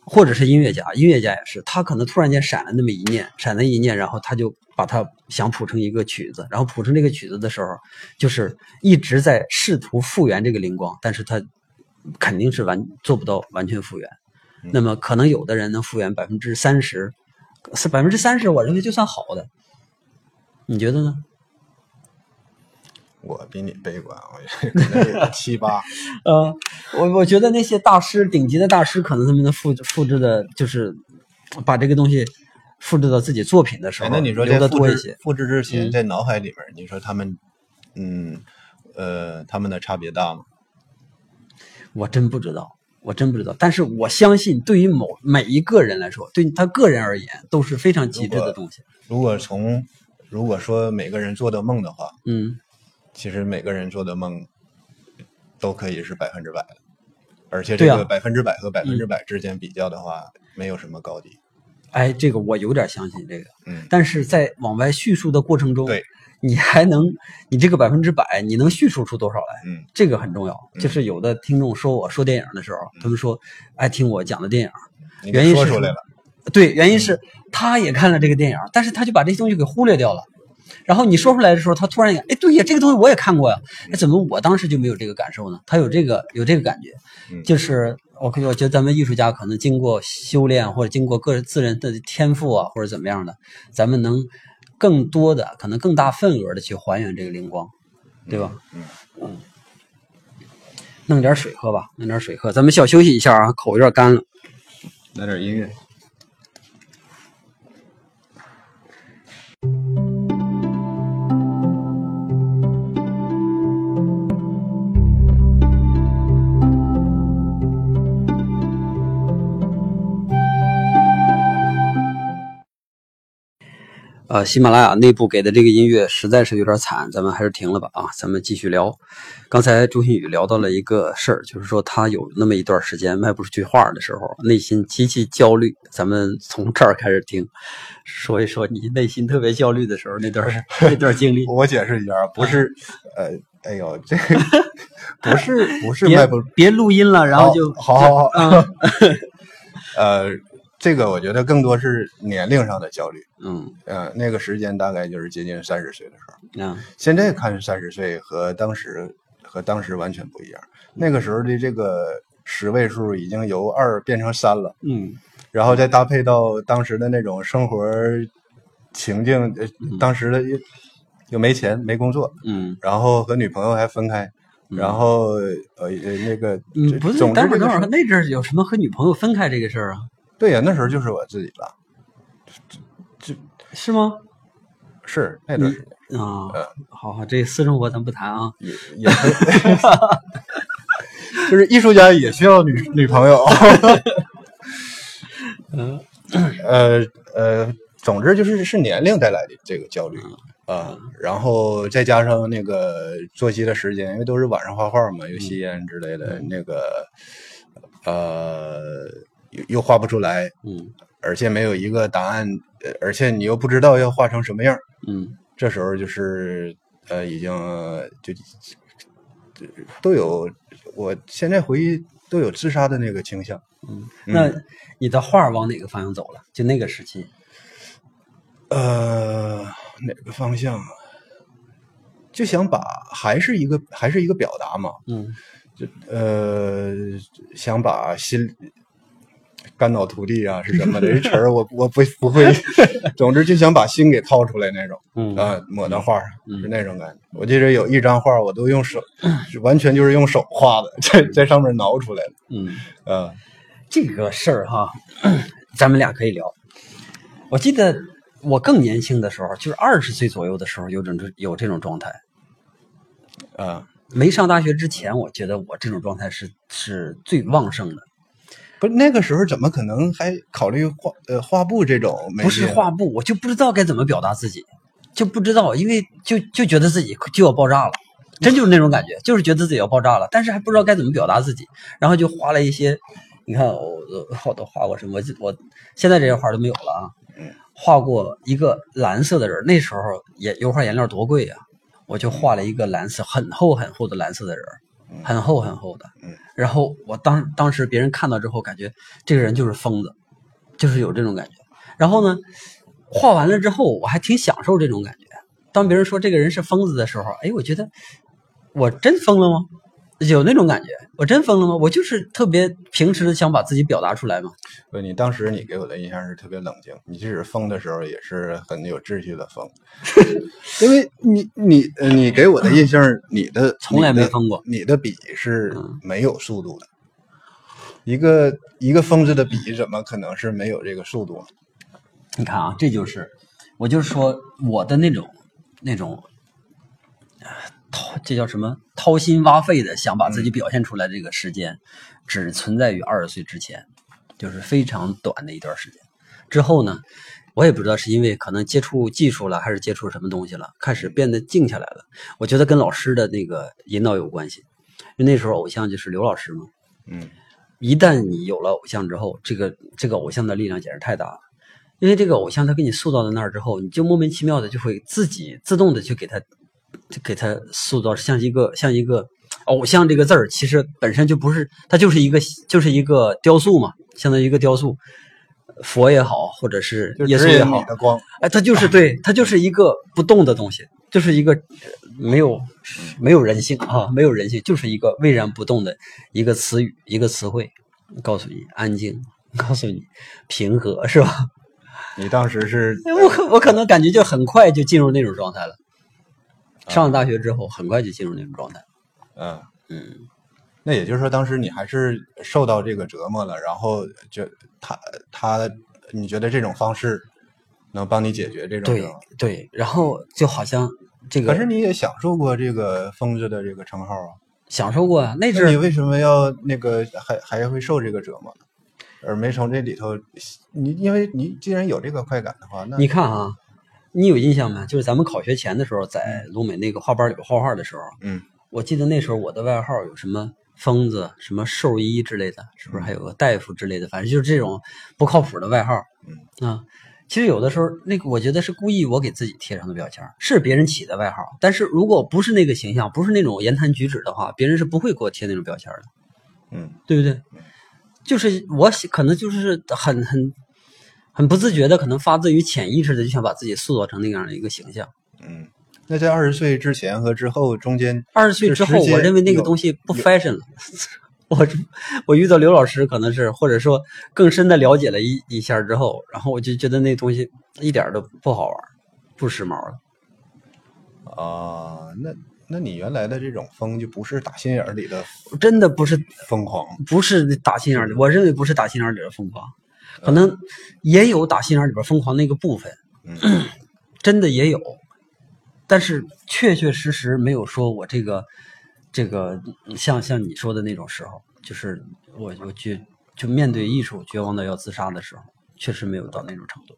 或者是音乐家，音乐家也是，他可能突然间闪了那么一念，闪了一念，然后他就把它想谱成一个曲子，然后谱成这个曲子的时候，就是一直在试图复原这个灵光，但是他肯定是完做不到完全复原。那么可能有的人能复原百分之三十，是百分之三十，我认为就算好的。你觉得呢？我比你悲观，我可能有七八。*laughs* 呃，我我觉得那些大师，顶级的大师，可能他们的复复制的，就是把这个东西复制到自己作品的时候，那你说留的这多一些。复制之前在脑海里面，你说他们，嗯，呃，他们的差别大吗？我真不知道，我真不知道。但是我相信，对于某每一个人来说，对他个人而言，都是非常极致的东西。如果从如果说每个人做的梦的话，嗯，其实每个人做的梦都可以是百分之百的，而且这个百分之百和百分之百之间比较的话，没有什么高低。哎，这个我有点相信这个。嗯，但是在往外叙述的过程中，对，你还能，你这个百分之百，你能叙述出多少来？嗯，这个很重要。嗯就是有的听众说我说电影的时候，他们说爱听我讲的电影，你原因是说出来了，对，原因是他也看了这个电影，但是他就把这些东西给忽略掉了。然后你说出来的时候，他突然也，哎，对呀，这个东西我也看过呀，哎，怎么我当时就没有这个感受呢？他有这个有这个感觉，嗯就是我可以我觉得咱们艺术家可能经过修炼或者经过个人自人的天赋啊，或者怎么样的，咱们能更多的可能更大份额的去还原这个灵光，对吧？嗯弄点水喝吧，弄点水喝，咱们小休息一下啊，口有点干了。来点音乐。呃，喜马拉雅内部给的这个音乐实在是有点惨，咱们还是停了吧啊！咱们继续聊。刚才朱新宇聊到了一个事儿，就是说他有那么一段时间卖不出去画的时候，内心极其焦虑。咱们从这儿开始听，说一说你内心特别焦虑的时候那段 *laughs* 那段经历。我解释一下，不是，呃，哎呦，这个 *laughs* 不是不是别卖不，别录音了，然后就好好好，嗯 *laughs* 呃，这个我觉得更多是年龄上的焦虑。嗯呃，那个时间大概就是接近三十岁的时候。啊现在看三十岁和当时和当时完全不一样。那个时候的这个十位数已经由二变成三了，嗯然后再搭配到当时的那种生活情境，呃当时的又又没钱没工作，嗯然后和女朋友还分开，嗯然后呃呃那个，嗯，不是，总之等会儿那阵儿有什么和女朋友分开这个事儿啊？对呀，那时候就是我自己了，这是吗？是那段时间啊呃，好好，这私生活咱不谈啊。也也会，*laughs* 就是艺术家也需要女女朋友，*laughs* 嗯呃呃，总之就是是年龄带来的这个焦虑嗯啊，然后再加上那个作息的时间，因为都是晚上画画嘛，又吸烟之类的，那个呃又又画不出来，嗯而且没有一个答案，呃而且你又不知道要画成什么样，嗯这时候就是呃已经呃就都有，我现在回忆都有自杀的那个倾向。嗯，那你的画往哪个方向走了？就那个时期，呃，哪个方向啊？就想把还是一个还是一个表达嘛，嗯就呃想把心肝脑涂地啊是什么的这词儿我我不不会，总之就想把心给掏出来那种嗯啊，抹到画上嗯是那种感觉。我记得有一张画我都用手，完全就是用手画的，在在上面挠出来的嗯，啊。这个事儿哈，咱们俩可以聊。我记得我更年轻的时候，就是二十岁左右的时候，有种有这种状态。啊，没上大学之前，我觉得我这种状态是是最旺盛的。不是那个时候怎么可能还考虑画呃画布这种？不是画布，我就不知道该怎么表达自己，就不知道，因为就就觉得自己就要爆炸了，真就是那种感觉，就是觉得自己要爆炸了，但是还不知道该怎么表达自己，然后就画了一些，你看我我都画过什么，我我现在这些画都没有了啊，画过一个蓝色的人，那时候也油画颜料多贵呀、我就画了一个蓝色很厚很厚的蓝色的人，很厚很厚的嗯，然后我当当时别人看到之后，感觉这个人就是疯子，就是有这种感觉。然后呢，画完了之后，我还挺享受这种感觉。当别人说这个人是疯子的时候，哎，我觉得我真疯了吗？有那种感觉，我真疯了吗？我就是特别平时的想把自己表达出来嘛。不，你当时你给我的印象是特别冷静，你即使疯的时候也是很有秩序的疯，*laughs* 因为你你呃你给我的印象，你的从来没疯过你的笔是嗯没有速度的，一个一个疯子的笔怎么可能是没有这个速度？你看啊，这就是我就是说我的那种那种，呃掏这叫什么掏心挖肺的想把自己表现出来这个时间，只存在于二十岁之前，就是非常短的一段时间。之后呢，我也不知道是因为可能接触技术了，还是接触什么东西了，开始变得静下来了。我觉得跟老师的那个引导有关系，因为那时候偶像就是刘老师嘛。嗯一旦你有了偶像之后，这个这个偶像的力量简直太大了。因为这个偶像他给你塑造在那儿之后，你就莫名其妙的就会自己自动的去给他，就给他塑造像一个像一个偶像这个字儿，其实本身就不是，它就是一个就是一个雕塑嘛，相当于一个雕塑，佛也好，或者是耶稣也好哎，它就是对，它就是一个不动的东西，就是一个呃没有没有人性啊，没有人性，就是一个巍然不动的一个词语，一个词汇，告诉你安静，告诉你平和，是吧？你当时是哎我可我可能感觉就很快就进入那种状态了。上了大学之后，很快就进入那种状态。嗯。嗯，那也就是说，当时你还是受到这个折磨了，然后就他他，你觉得这种方式能帮你解决这种对？对，然后就好像这个可是你也享受过这个疯子的这个称号啊，享受过啊，那阵你为什么要那个还还会受这个折磨呢？而没从这里头，你因为你既然有这个快感的话，那你看啊，你有印象吗？就是咱们考学前的时候，在鲁美那个画班里边画画的时候，嗯我记得那时候我的外号有什么疯子、什么兽医之类的，是不是还有个大夫之类的？反正就是这种不靠谱的外号。嗯啊，其实有的时候那个我觉得是故意我给自己贴上的标签儿，是别人起的外号。但是如果不是那个形象，不是那种言谈举止的话，别人是不会给我贴那种标签儿的。嗯对不对？就是我可能就是很很很不自觉的，可能发自于潜意识的，就想把自己塑造成那样的一个形象。嗯。那在二十岁之前和之后中间，二十岁之后，我认为那个东西不 fashion 了。*laughs* 我我遇到刘老师，可能是或者说更深的了解了一一下之后，然后我就觉得那东西一点儿都不好玩，不时髦了。啊，那那你原来的这种疯就不是打心眼儿里的真的不是疯狂，不是打心眼里，我认为不是打心眼里的疯狂，可能也有打心眼里边疯狂那个部分，嗯真的也有，但是确确实实没有说我这个这个像像你说的那种时候，就是我我绝就面对艺术绝望到要自杀的时候，确实没有到那种程度。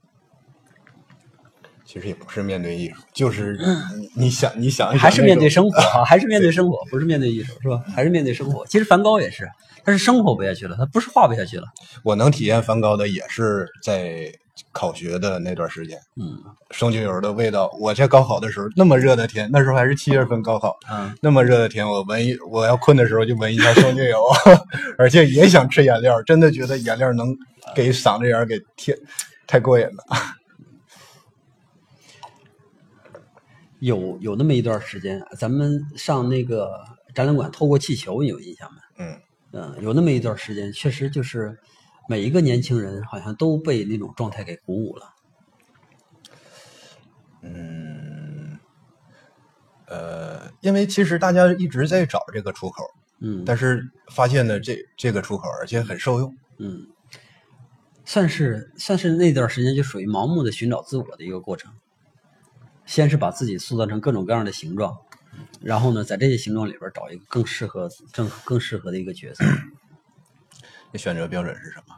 其实也不是面对艺术，就是你你想你想想还是面对生活啊，*laughs* 还是面对生活，不是面对艺术，是吧？还是面对生活。其实梵高也是，他是生活不下去了，他不是画不下去了。我能体验梵高的也是在考学的那段时间，嗯生精油的味道。我在高考的时候，那么热的天，那时候还是七月份高考，嗯，那么热的天，我闻一我要困的时候就闻一下生精油，*laughs* 而且也想吃颜料，真的觉得颜料能给嗓子眼儿给贴，太过瘾了。有有那么一段时间，咱们上那个展览馆透过气球，你有印象吗？嗯嗯，有那么一段时间，确实就是每一个年轻人好像都被那种状态给鼓舞了。嗯，呃，因为其实大家一直在找这个出口，嗯，但是发现了这这个出口，而且很受用。嗯，算是算是那段时间就属于盲目的寻找自我的一个过程。先是把自己塑造成各种各样的形状，然后呢，在这些形状里边找一个更适合、更更适合的一个角色。*clears throat* 你选择标准是什么？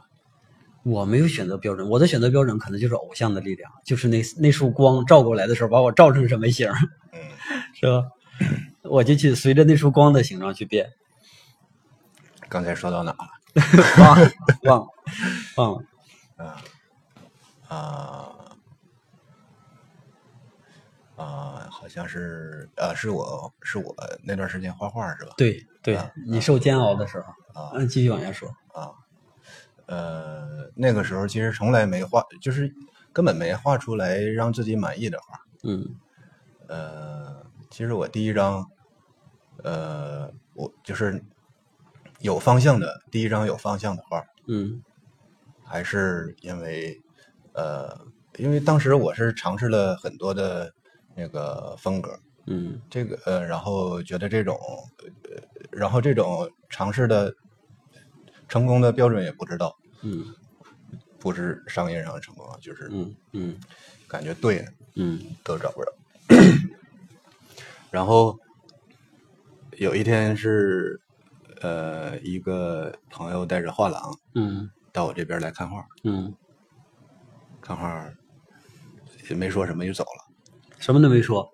我没有选择标准，我的选择标准可能就是偶像的力量，就是那那束光照过来的时候，把我照成什么形 *laughs* 是吧？我就去随着那束光的形状去变。刚才说到哪了？忘了忘了忘了，啊啊，好像是啊，是我是我那段时间画画是吧？对对，你受煎熬的时候，啊嗯，继续往下说。啊，呃，那个时候其实从来没画，就是根本没画出来让自己满意的画。嗯呃，其实我第一张，呃，我就是有方向的第一张有方向的画，嗯还是因为呃，因为当时我是尝试了很多的那个风格，嗯。这个呃，然后觉得这种，呃，然后这种尝试的成功的标准也不知道，嗯。不是商业上的成功啊，就是嗯嗯。感觉对了嗯。都找不着。*clears throat* 然后有一天是呃一个朋友带着画廊嗯到我这边来看画，嗯，看画也没说什么就走了，什么都没说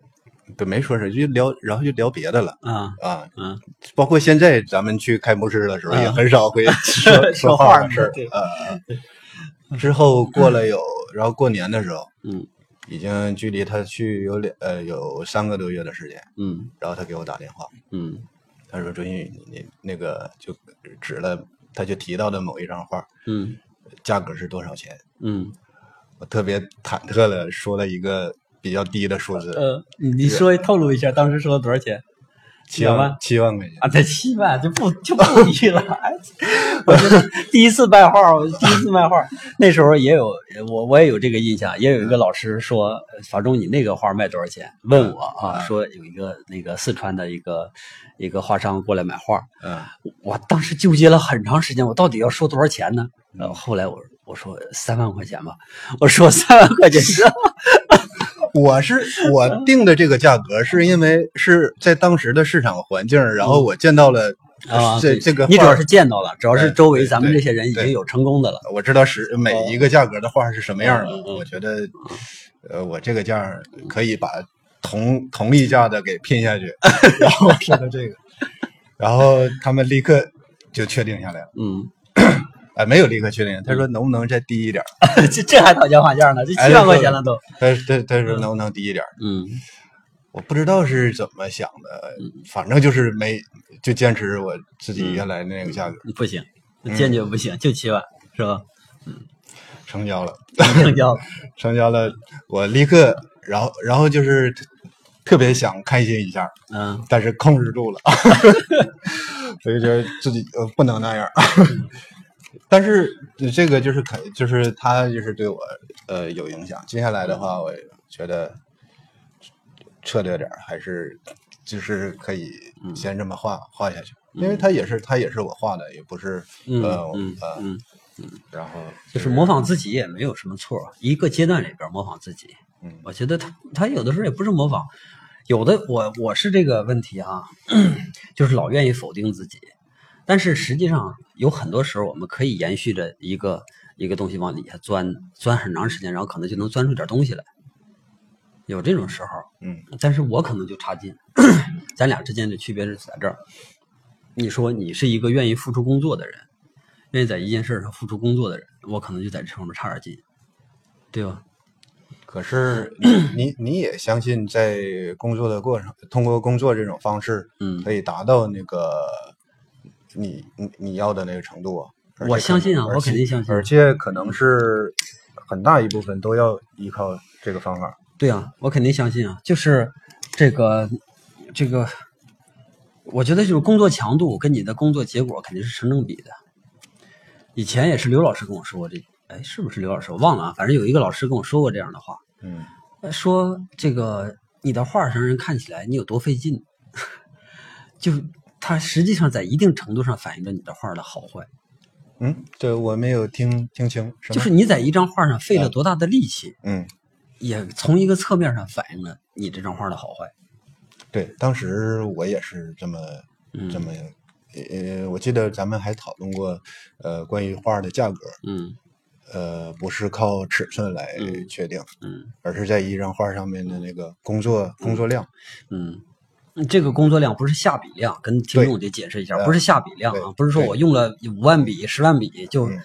对，没说什么就聊，然后就聊别的了啊啊。嗯包括现在咱们去开幕式的时候，啊也很少会 *laughs* 说说说话的事儿对啊。之后过了有，然后过年的时候，嗯已经距离他去有两呃有三个多月的时间，嗯然后他给我打电话，嗯他说：“周新宇，你你那个就指了，他就提到的某一张画，嗯价格是多少钱？”嗯，我特别忐忑的说了一个比较低的数字，呃，你你说透露一下，当时说了多少钱？七万万七万块钱。啊，才七万就不就不低了。哎我觉得第一次卖画，我第一次卖画，那时候也有我我也有这个印象，也有一个老师说，呃法中你那个画卖多少钱？问我啊，说有一个那个四川的一个一个画商过来买画，嗯我当时纠结了很长时间，我到底要说多少钱呢？呃，后来我我说三万块钱吧，我说三万块钱是，*laughs* 我是我定的这个价格，是因为是在当时的市场环境，然后我见到了啊，这这个画你主要是见到了，主要是周围咱们这些人已经有成功的了。我知道是每一个价格的画是什么样的，我觉得，呃，我这个价儿可以把同同一价的给拼下去，然后说的这个，*laughs* 然后他们立刻就确定下来了，嗯，哎，没有立刻确定，他说能不能再低一点儿？*laughs* 这这还讨价还价呢，这哎七万块钱了都。他他他说能不能低一点儿？嗯我不知道是怎么想的，反正就是没就坚持我自己原来那个价格，不行，坚决不行，就七万是吧？嗯成交了。成交了。成交了，我立刻，然后然后就是特特别想开心一下，嗯但是控制住了，*laughs* 所以觉得自己呃不能那样。*laughs* 但是这个就是可，就是他就是对我呃有影响。接下来的话，我觉得策略点儿，还是就是可以嗯先这么画、画下去，因为他也是他也是我画的，也不是嗯呃嗯呃，嗯，然后就是模仿自己也没有什么错儿，一个阶段里边模仿自己，嗯我觉得他他有的时候也不是模仿，有的我我是这个问题啊，*clears throat* 就是老愿意否定自己，但是实际上有很多时候我们可以延续着一个一个东西往底下钻，钻很长时间，然后可能就能钻出点东西来，有这种时候，嗯但是我可能就差劲，*coughs* 咱俩之间的区别是在这儿。你说你是一个愿意付出工作的人，愿意在一件事上付出工作的人，我可能就在这方面差点劲，对吧？可是你 *coughs* 你你也相信，在工作的过程，通过工作这种方式，嗯可以达到那个你你你要的那个程度啊。我相信啊我肯定相信而且可能是很大一部分都要依靠这个方法。对啊，我肯定相信啊，就是这个这个，我觉得就是工作强度跟你的工作结果肯定是成正比的。以前也是刘老师跟我说过这，哎，是不是刘老师？我忘了啊，反正有一个老师跟我说过这样的话，嗯呃说这个你的画让人看起来你有多费劲，*laughs* 就它实际上在一定程度上反映着你的画的好坏，嗯，对我没有听听清，就是你在一张画上费了多大的力气，嗯，也从一个侧面上反映了你这张画的好坏。对，当时我也是这么嗯这么。呃，我记得咱们还讨论过，呃，关于画的价格，嗯呃，不是靠尺寸来嗯确定，嗯而是在一张画上面的那个工作工作量。嗯，这个工作量不是下笔量，跟听众得解释一下，不是下笔量啊，不是说我用了五万笔、十万笔就，嗯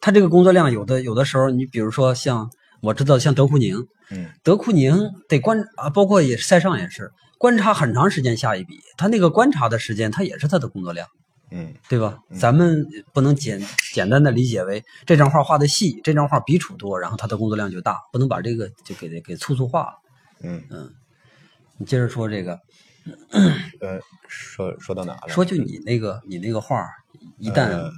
它这个工作量有的有的时候，你比如说像我知道像德库宁，嗯德库宁得观啊，包括也是塞尚也是观察很长时间下一笔，他那个观察的时间，他也是他的工作量。嗯对吧？咱们不能简简单的理解为这张画画的细，这张画笔触多，然后他的工作量就大，不能把这个就给给粗俗化了。嗯你接着说这个，呃，说说到哪了？说就你那个你那个画，一旦呃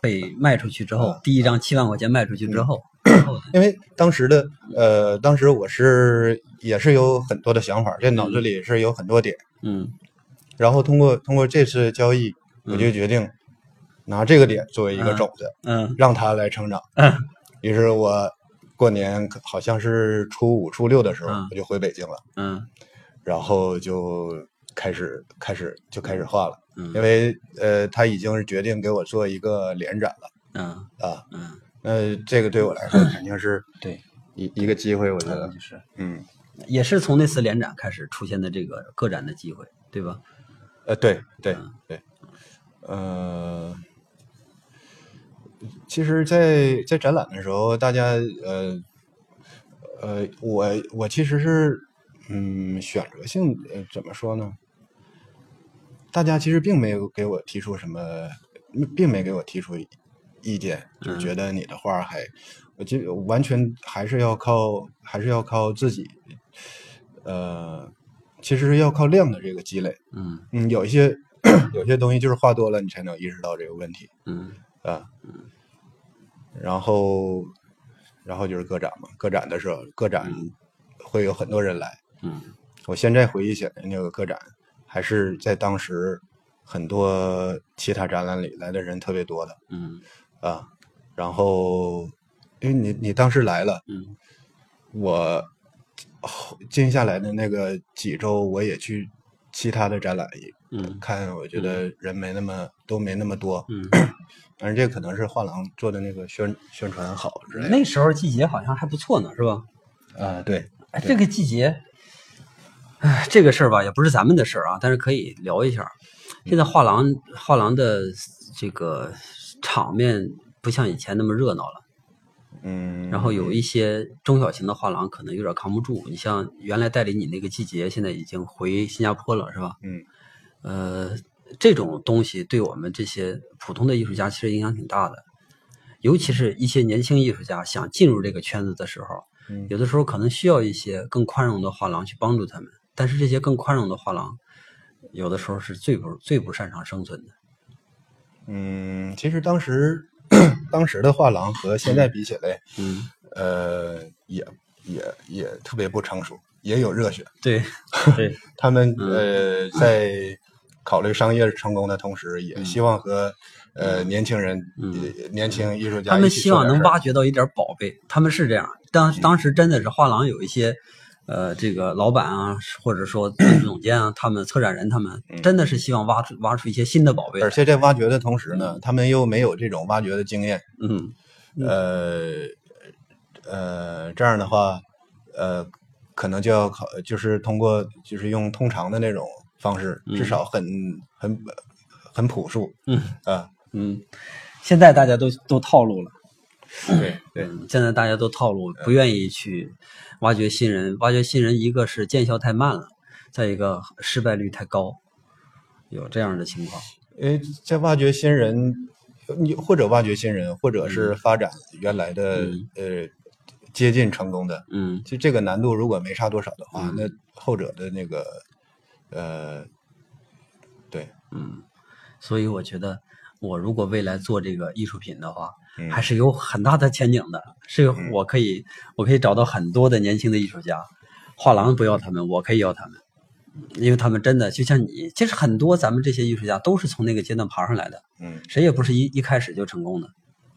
被卖出去之后，第一张七万块钱卖出去之后，*clears throat* 因为当时的呃，当时我是也是有很多的想法，这脑子里是有很多点，嗯然后通过通过这次交易，我就决定拿这个点作为一个种子，嗯让它来成长。嗯 *laughs* 于是我过年好像是初五初六的时候，嗯我就回北京了。嗯然后就开始开始就开始画了，嗯。因为呃他已经是决定给我做一个联展了嗯啊，嗯，那这个对我来说肯定是 *clears throat* 对，一一个机会，我觉得是。嗯。也是从那次联展开始出现的这个个展的机会，对吧？呃对对嗯对，呃，其实在，在展览的时候，大家呃呃，我我其实是嗯选择性呃怎么说呢？大家其实并没有给我提出什么，并没给我提出意见，就嗯觉得你的画还，我觉得完全还是要靠，还是要靠自己，呃，其实是要靠量的这个积累。嗯嗯，有一些有些东西就是画多了，你才能意识到这个问题嗯啊。然后，然后就是个展嘛，个展的时候，个展会有很多人来。嗯。我现在回忆起来，那个个展还是在当时很多其他展览里来的人特别多的。嗯。啊。然后，因为你你当时来了，嗯。我后接下来的那个几周，我也去其他的展览嗯。看，我觉得人没那么都没那么多，嗯，*clears throat* 但是这可能是画廊做的那个宣宣传好之类的。那时候季节好像还不错呢，是吧？啊，对，哎，这个季节，哎，这个事儿吧，也不是咱们的事儿啊，但是可以聊一下。现在画廊画廊的这个场面不像以前那么热闹了，嗯，然后有一些中小型的画廊可能有点扛不住。你像原来带领你那个季节，现在已经回新加坡了，是吧？嗯呃，这种东西对我们这些普通的艺术家其实影响挺大的，尤其是一些年轻艺术家想进入这个圈子的时候，嗯有的时候可能需要一些更宽容的画廊去帮助他们，但是这些更宽容的画廊，有的时候是最不最不擅长生存的。嗯，其实当时 *clears throat* 当时的画廊和现在比起来，嗯呃，也也也特别不成熟。也有热血，*laughs* 对对，他们嗯呃在考虑商业成功的同时，也希望和呃年轻人、年轻艺术家他们希望能挖掘到一点宝贝，他们是这样。当当时真的是画廊有一些，呃，这个老板啊，或者说 *clears throat* 总监啊，他们策展人，他们真的是希望挖出挖出一些新的宝贝而。且在挖掘的同时呢，他们又没有这种挖掘的经验，嗯。呃呃，这样的话，呃，可能就要考，就是通过就是用通常的那种方式，至少很很很朴素嗯。啊，嗯，现在大家都都套路了。对。对，嗯，现在大家都套路，不愿意去挖掘新人。挖掘新人，一个是见效太慢了，再一个失败率太高，有这样的情况。因为在挖掘新人，你或者挖掘新人，或者是发展原来的、嗯。呃接近成功的，嗯。就这个难度如果没差多少的话，嗯。那后者的那个呃，对，嗯，所以我觉得，我如果未来做这个艺术品的话，嗯还是有很大的前景的。是我可以，我可以找到很多的年轻的艺术家，画廊不要他们，我可以要他们，因为他们真的就像你，其实很多咱们这些艺术家都是从那个阶段爬上来的，嗯谁也不是一一开始就成功的，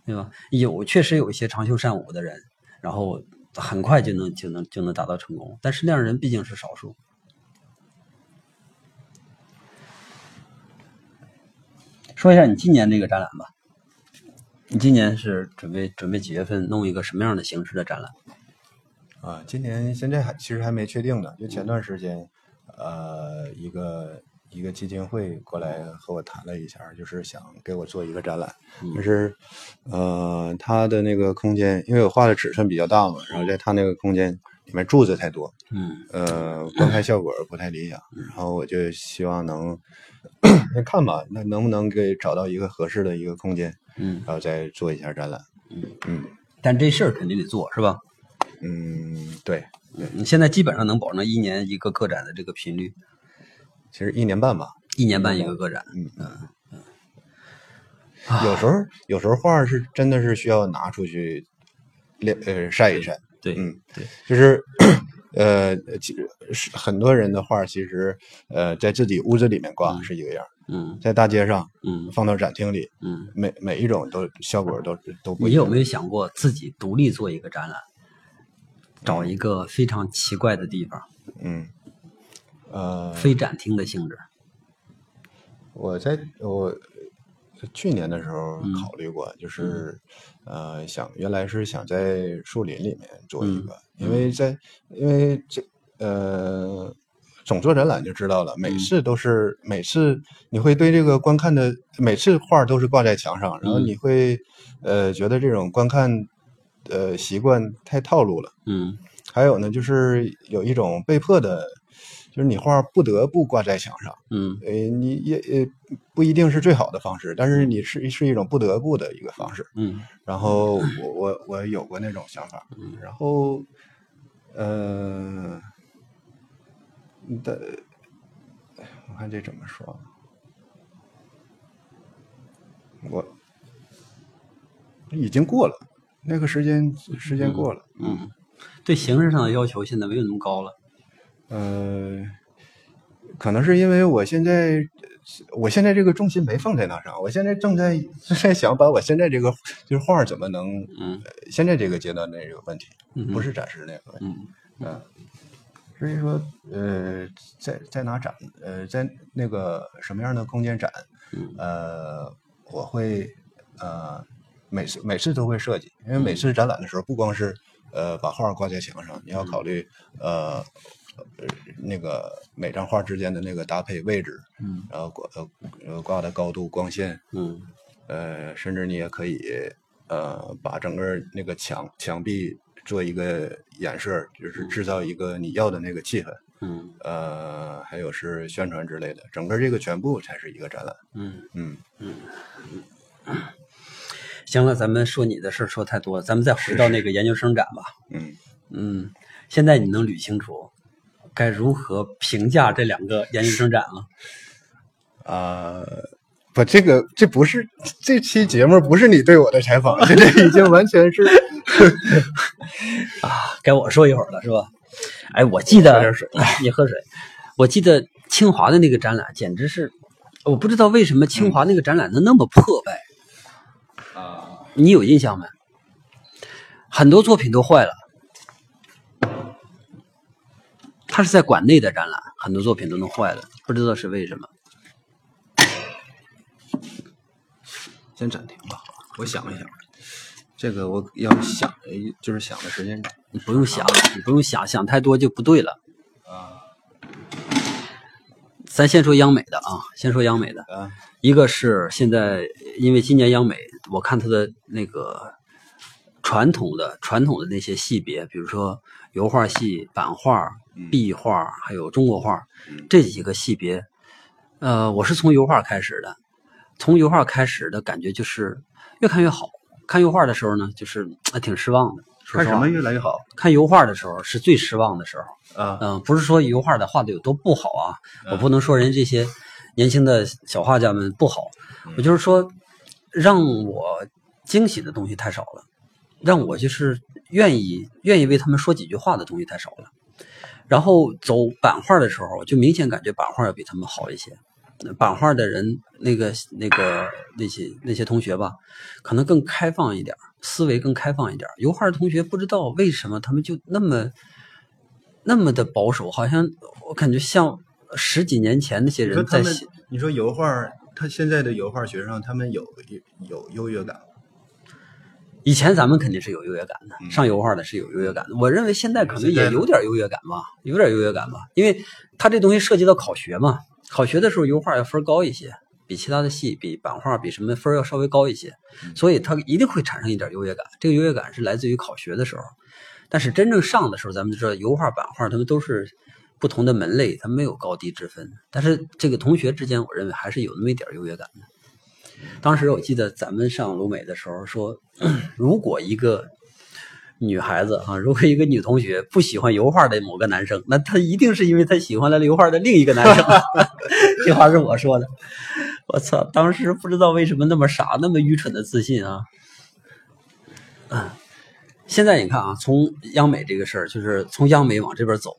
对吧？有确实有一些长袖善舞的人，然后很快就能就能就能达到成功，但是那样人毕竟是少数。说一下你今年这个展览吧，你今年是准备准备几月份弄一个什么样的形式的展览？啊，今年现在还其实还没确定呢，就前段时间，呃，一个一个基金会过来和我谈了一下，就是想给我做一个展览，但是，呃，他的那个空间，因为我画的尺寸比较大嘛，然后在他那个空间里面柱子太多，嗯。呃，观看效果不太理想，然后我就希望能先 *clears throat* 看吧，那能不能给找到一个合适的一个空间，嗯，然后再做一下展览。嗯但这事儿肯定得做，是吧？嗯，对，你现在基本上能保证一年一个个展的这个频率，其实一年半吧。一年半一个个展。嗯嗯有时候有时候画是真的是需要拿出去晾呃晒一晒，对，嗯对，就是 *clears throat* 呃，其实是很多人的画其实呃在自己屋子里面挂是一个样儿，嗯在大街上嗯放到展厅里，嗯。每每一种都效果都都不一样。你有没有想过自己独立做一个展览，找一个非常奇怪的地方，嗯呃，非展厅的性质？我在我去年的时候嗯。考虑过，就是呃想原来是想在树林里面做一个，因为在因为这呃总做展览就知道了，每次都是、每次你会对这个观看的每次画都是挂在墙上，然后你会呃觉得这种观看呃习惯太套路了。嗯。还有呢，就是有一种被迫的，就是你画不得不挂在墙上。嗯呃，你也呃不一定是最好的方式，但是你是是一种不得不的一个方式。嗯然后我我我有过那种想法，然后呃，的我看这怎么说，啊我已经过了那个时间，时间过了。嗯，对形式上的要求现在没有那么高了。呃，可能是因为我现在，我现在这个重心没放在那上，我现在正在正在想把我现在这个就是画怎么能，嗯呃现在这个阶段的这个问题，嗯不是暂时那个问题，嗯嗯，所以说，呃，在在哪展，呃，在那个什么样的空间展，嗯呃，我会呃每次每次都会设计，因为每次展览的时候，不光是呃把画挂在墙上，你要考虑呃呃那个每张画之间的那个搭配位置，嗯然后挂呃呃挂的高度、光线，嗯呃，甚至你也可以呃把整个那个墙墙壁做一个演示，就是制造一个你要的那个气氛，嗯呃，还有是宣传之类的，整个这个全部才是一个展览。嗯，嗯，行了，咱们说你的事儿说太多了，咱们再回到那个研究生展吧。嗯，嗯，现在你能捋清楚该如何评价这两个研究生展了？啊、不，这个这不是这期节目不是你对我的采访，*laughs* 这已经完全是 *laughs* 啊该我说一会儿了，是吧？哎，我记得你喝水。我记得清华的那个展览简直是，我不知道为什么清华那个展览能那么破败，啊，你有印象没？很多作品都坏了。他是在馆内的展览，很多作品都弄坏了，不知道是为什么。先暂停吧，我想一想。这个我要想，就是想的时间长你不用想，你不用想，想太多就不对了。啊咱先说央美的啊，先说央美的。啊一个是现在，因为今年央美，我看它的那个传统的传统的那些系别，比如说油画系、版画、壁画，还有中国画这几个系别，呃，我是从油画开始的，从油画开始的感觉就是越看越好。看油画的时候呢，就是还挺失望的。看什么越来越好看油画的时候是最失望的时候。啊嗯，不是说油画的画的有多不好啊，我不能说人这些年轻的小画家们不好，我就是说，让我惊喜的东西太少了，让我就是愿意愿意为他们说几句话的东西太少了。然后走版画的时候，就明显感觉版画要比他们好一些。版画的人，那个那个那些那些同学吧，可能更开放一点，思维更开放一点。油画的同学不知道为什么他们就那么那么的保守，好像我感觉像十几年前那些人在写。，你说油画，他现在的油画学生，他们有有优越感吗？以前咱们肯定是有优越感的，嗯上油画的是有优越感的。我认为现在可能也有点优越感吧，有点优越感吧，因为它这东西涉及到考学嘛，考学的时候油画要分高一些，比其他的系、比版画、比什么分要稍微高一些，嗯所以它一定会产生一点优越感。这个优越感是来自于考学的时候，但是真正上的时候，咱们就知道油画、版画它们都是不同的门类，它没有高低之分。但是这个同学之间，我认为还是有那么一点优越感的。当时我记得咱们上鲁美的时候说，*clears throat* 如果一个女孩子啊，如果一个女同学不喜欢油画的某个男生，那她一定是因为她喜欢了油画的另一个男生。*laughs* 这话是我说的。我操！当时不知道为什么那么傻，那么愚蠢的自信啊。嗯，现在你看啊，从央美这个事儿，就是从央美往这边走，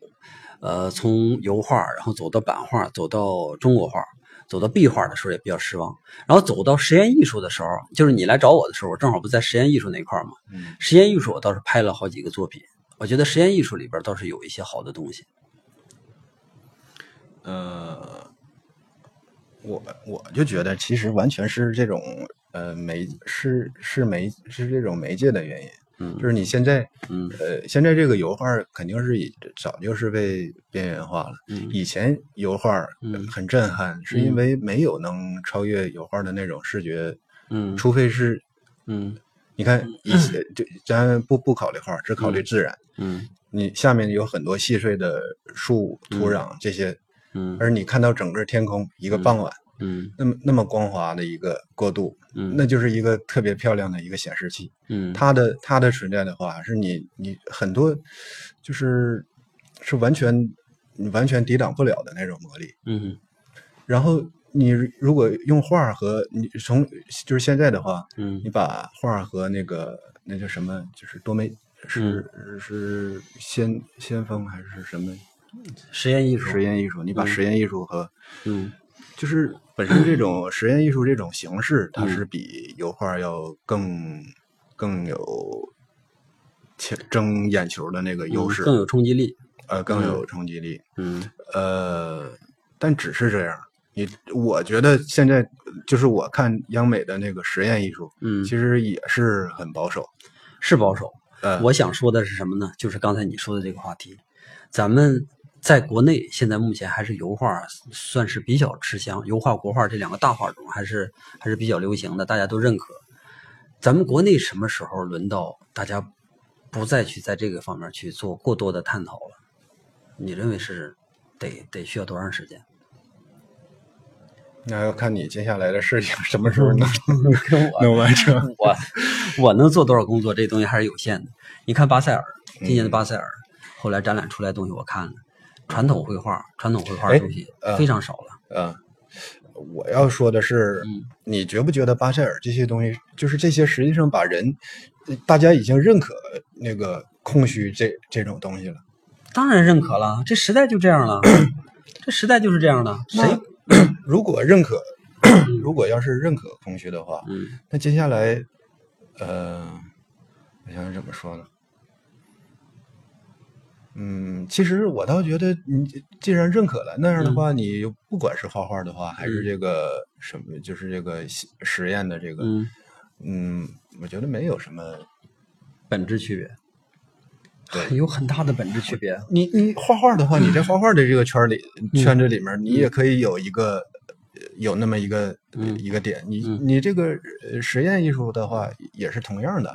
呃，从油画，然后走到版画，走到中国画，走到壁画的时候也比较失望。然后走到实验艺术的时候，就是你来找我的时候，我正好不在实验艺术那块儿嘛。嗯实验艺术我倒是拍了好几个作品，我觉得实验艺术里边倒是有一些好的东西。呃，我我就觉得其实完全是这种呃媒是是媒是这种媒介的原因。嗯。就是你现在，嗯。呃，现在这个油画肯定是已早就是被边缘化了。嗯。以前油画嗯。很震撼，是因为没有能超越油画的那种视觉，嗯。除非是嗯。你看以前就咱不不考虑画，只考虑自然，嗯。你下面有很多细碎的树、土壤这些，嗯。而你看到整个天空一个傍晚，嗯。那么那么光滑的一个过渡，嗯。那就是一个特别漂亮的一个显示器。嗯。它的它的存在的话，是你你很多就是是完全你完全抵挡不了的那种魔力。嗯。然后你如果用画和你从就是现在的话，嗯。你把画和那个那叫什么，就是多媒是、嗯。是先先锋还是什么实验艺术。实验艺术？你把实验艺术和嗯。就是本身这种实验艺术这种形式，它嗯是比油画要更更有且争眼球的那个优势，嗯更有冲击力。呃更有冲击力。嗯呃，但只是这样。你我觉得现在就是我看央美的那个实验艺术，嗯其实也是很保守。是保守。呃，我想说的是什么呢？就是刚才你说的这个话题，咱们在国内现在目前还是油画算是比较吃香，油画、国画这两个大画种还是还是比较流行的，大家都认可。咱们国内什么时候轮到大家不再去在这个方面去做过多的探讨了？你认为是得得需要多长时间？那要看你接下来的事情什么时候能跟我 *laughs* 能完成。我 *laughs* 我能做多少工作，这东西还是有限的。你看巴塞尔，今年的巴塞尔，后来展览出来的东西我看了，传统绘画、传统绘画的东西非常少了。啊，我要说的是，嗯你觉不觉得巴塞尔这些东西，就是这些实际上把人，呃大家已经认可那个空虚这这种东西了。当然认可了，这时代就这样了，*coughs* 这时代就是这样的。谁？*coughs* 如果认可，*coughs* 如果要是认可空虚的话，嗯那接下来，呃，我想想怎么说呢？嗯，其实我倒觉得，你既然认可了那样的话，你不管是画画的话，还是这个什么，就是这个实实验的这个，嗯，嗯，我觉得没有什么。本质区别，对 *laughs* 有很大的本质区别。你你画画的话，你在画画的这个圈里圈子里面，你也可以有一个呃有那么一个嗯一个点。你嗯你这个呃实验艺术的话，也是同样的。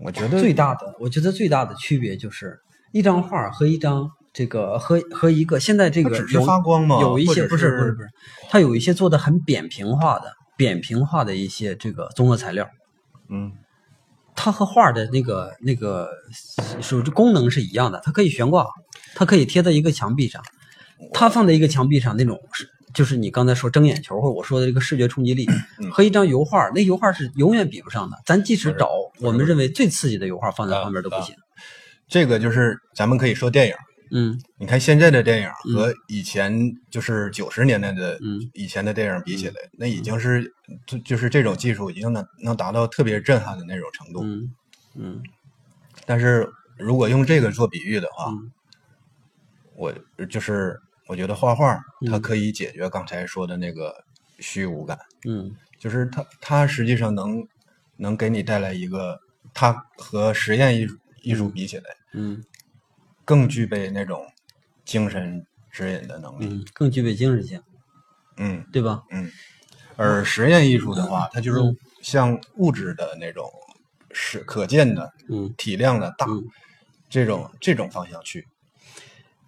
我觉得最大的，我觉得最大的区别就是一张画和一张这个和和一个现在这个有发光吗有一些不是不是不是，它有一些做的很扁平化的扁平化的一些这个综合材料，嗯它和画的那个那个属于功能是一样的，它可以悬挂，它可以贴在一个墙壁上，它放在一个墙壁上那种是就是你刚才说睁眼球或者我说的这个视觉冲击力，嗯和一张油画，那油画是永远比不上的。咱即使找我们认为最刺激的油画放在旁边都不行。这个就是咱们可以说电影。嗯。你看现在的电影和以前就是九十年代的嗯。以前的电影比起来，那已经是就就是这种技术已经能能达到特别震撼的那种程度。嗯。嗯。但是如果用这个做比喻的话，嗯。我就是我觉得画画它嗯可以解决刚才说的那个虚无感，嗯。就是它它实际上能能给你带来一个，它和实验艺术艺术比起来嗯更具备那种精神指引的能力。嗯，更具备精神性，嗯对吧？嗯，而实验艺术的话，它就是嗯向物质的那种是可见的、嗯体量的大嗯，这种这种方向去。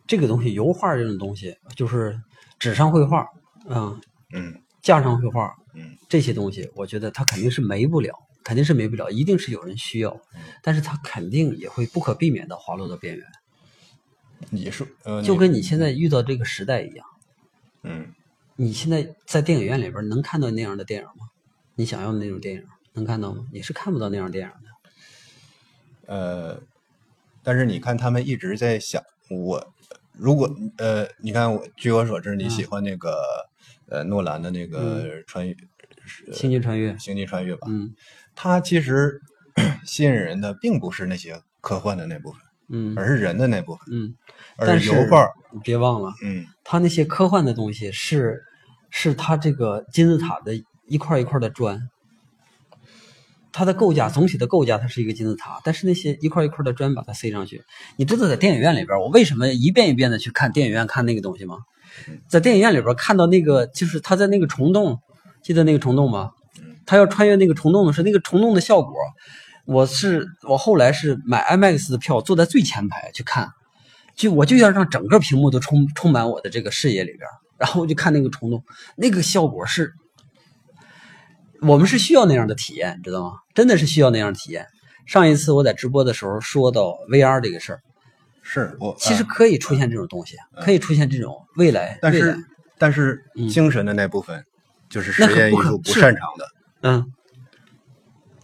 这个东西，油画这种东西，就是纸上绘画啊，嗯架上绘画，嗯这些东西，我觉得它肯定是没不了，肯定是没不了，一定是有人需要，嗯但是它肯定也会不可避免的滑落到边缘，你说呃，就跟你现在遇到这个时代一样。嗯你现在在电影院里边能看到那样的电影吗？你想要的那种电影能看到吗？你是看不到那样电影的。呃，但是你看他们一直在想，我如果呃，你看我据我所知，你喜欢那个、呃诺兰的那个穿越、星际穿越，星际穿越吧？嗯它其实 *clears throat* 吸引人的并不是那些科幻的那部分，嗯而是人的那部分，嗯，而但是是油画。你别忘了，嗯它那些科幻的东西是是它这个金字塔的一块一块的砖，它的构架总体的构架它是一个金字塔，但是那些一块一块的砖把它塞上去，你知道在电影院里边，我为什么一遍一遍的去看电影院看那个东西吗？在电影院里边看到那个就是他在那个虫洞，记得那个虫洞吗？他要穿越那个虫洞的时候，那个虫洞的效果，我是我后来是买 IMAX 的票，坐在最前排去看，就我就要让整个屏幕都充充满我的这个视野里边，然后我就看那个虫洞，那个效果是，我们是需要那样的体验，知道吗？真的是需要那样的体验。上一次我在直播的时候说到 VR 这个事儿，是我其实啊可以出现这种东西，可以出现这种未来，但是但是嗯精神的那部分，就是实验艺术不擅长的。嗯。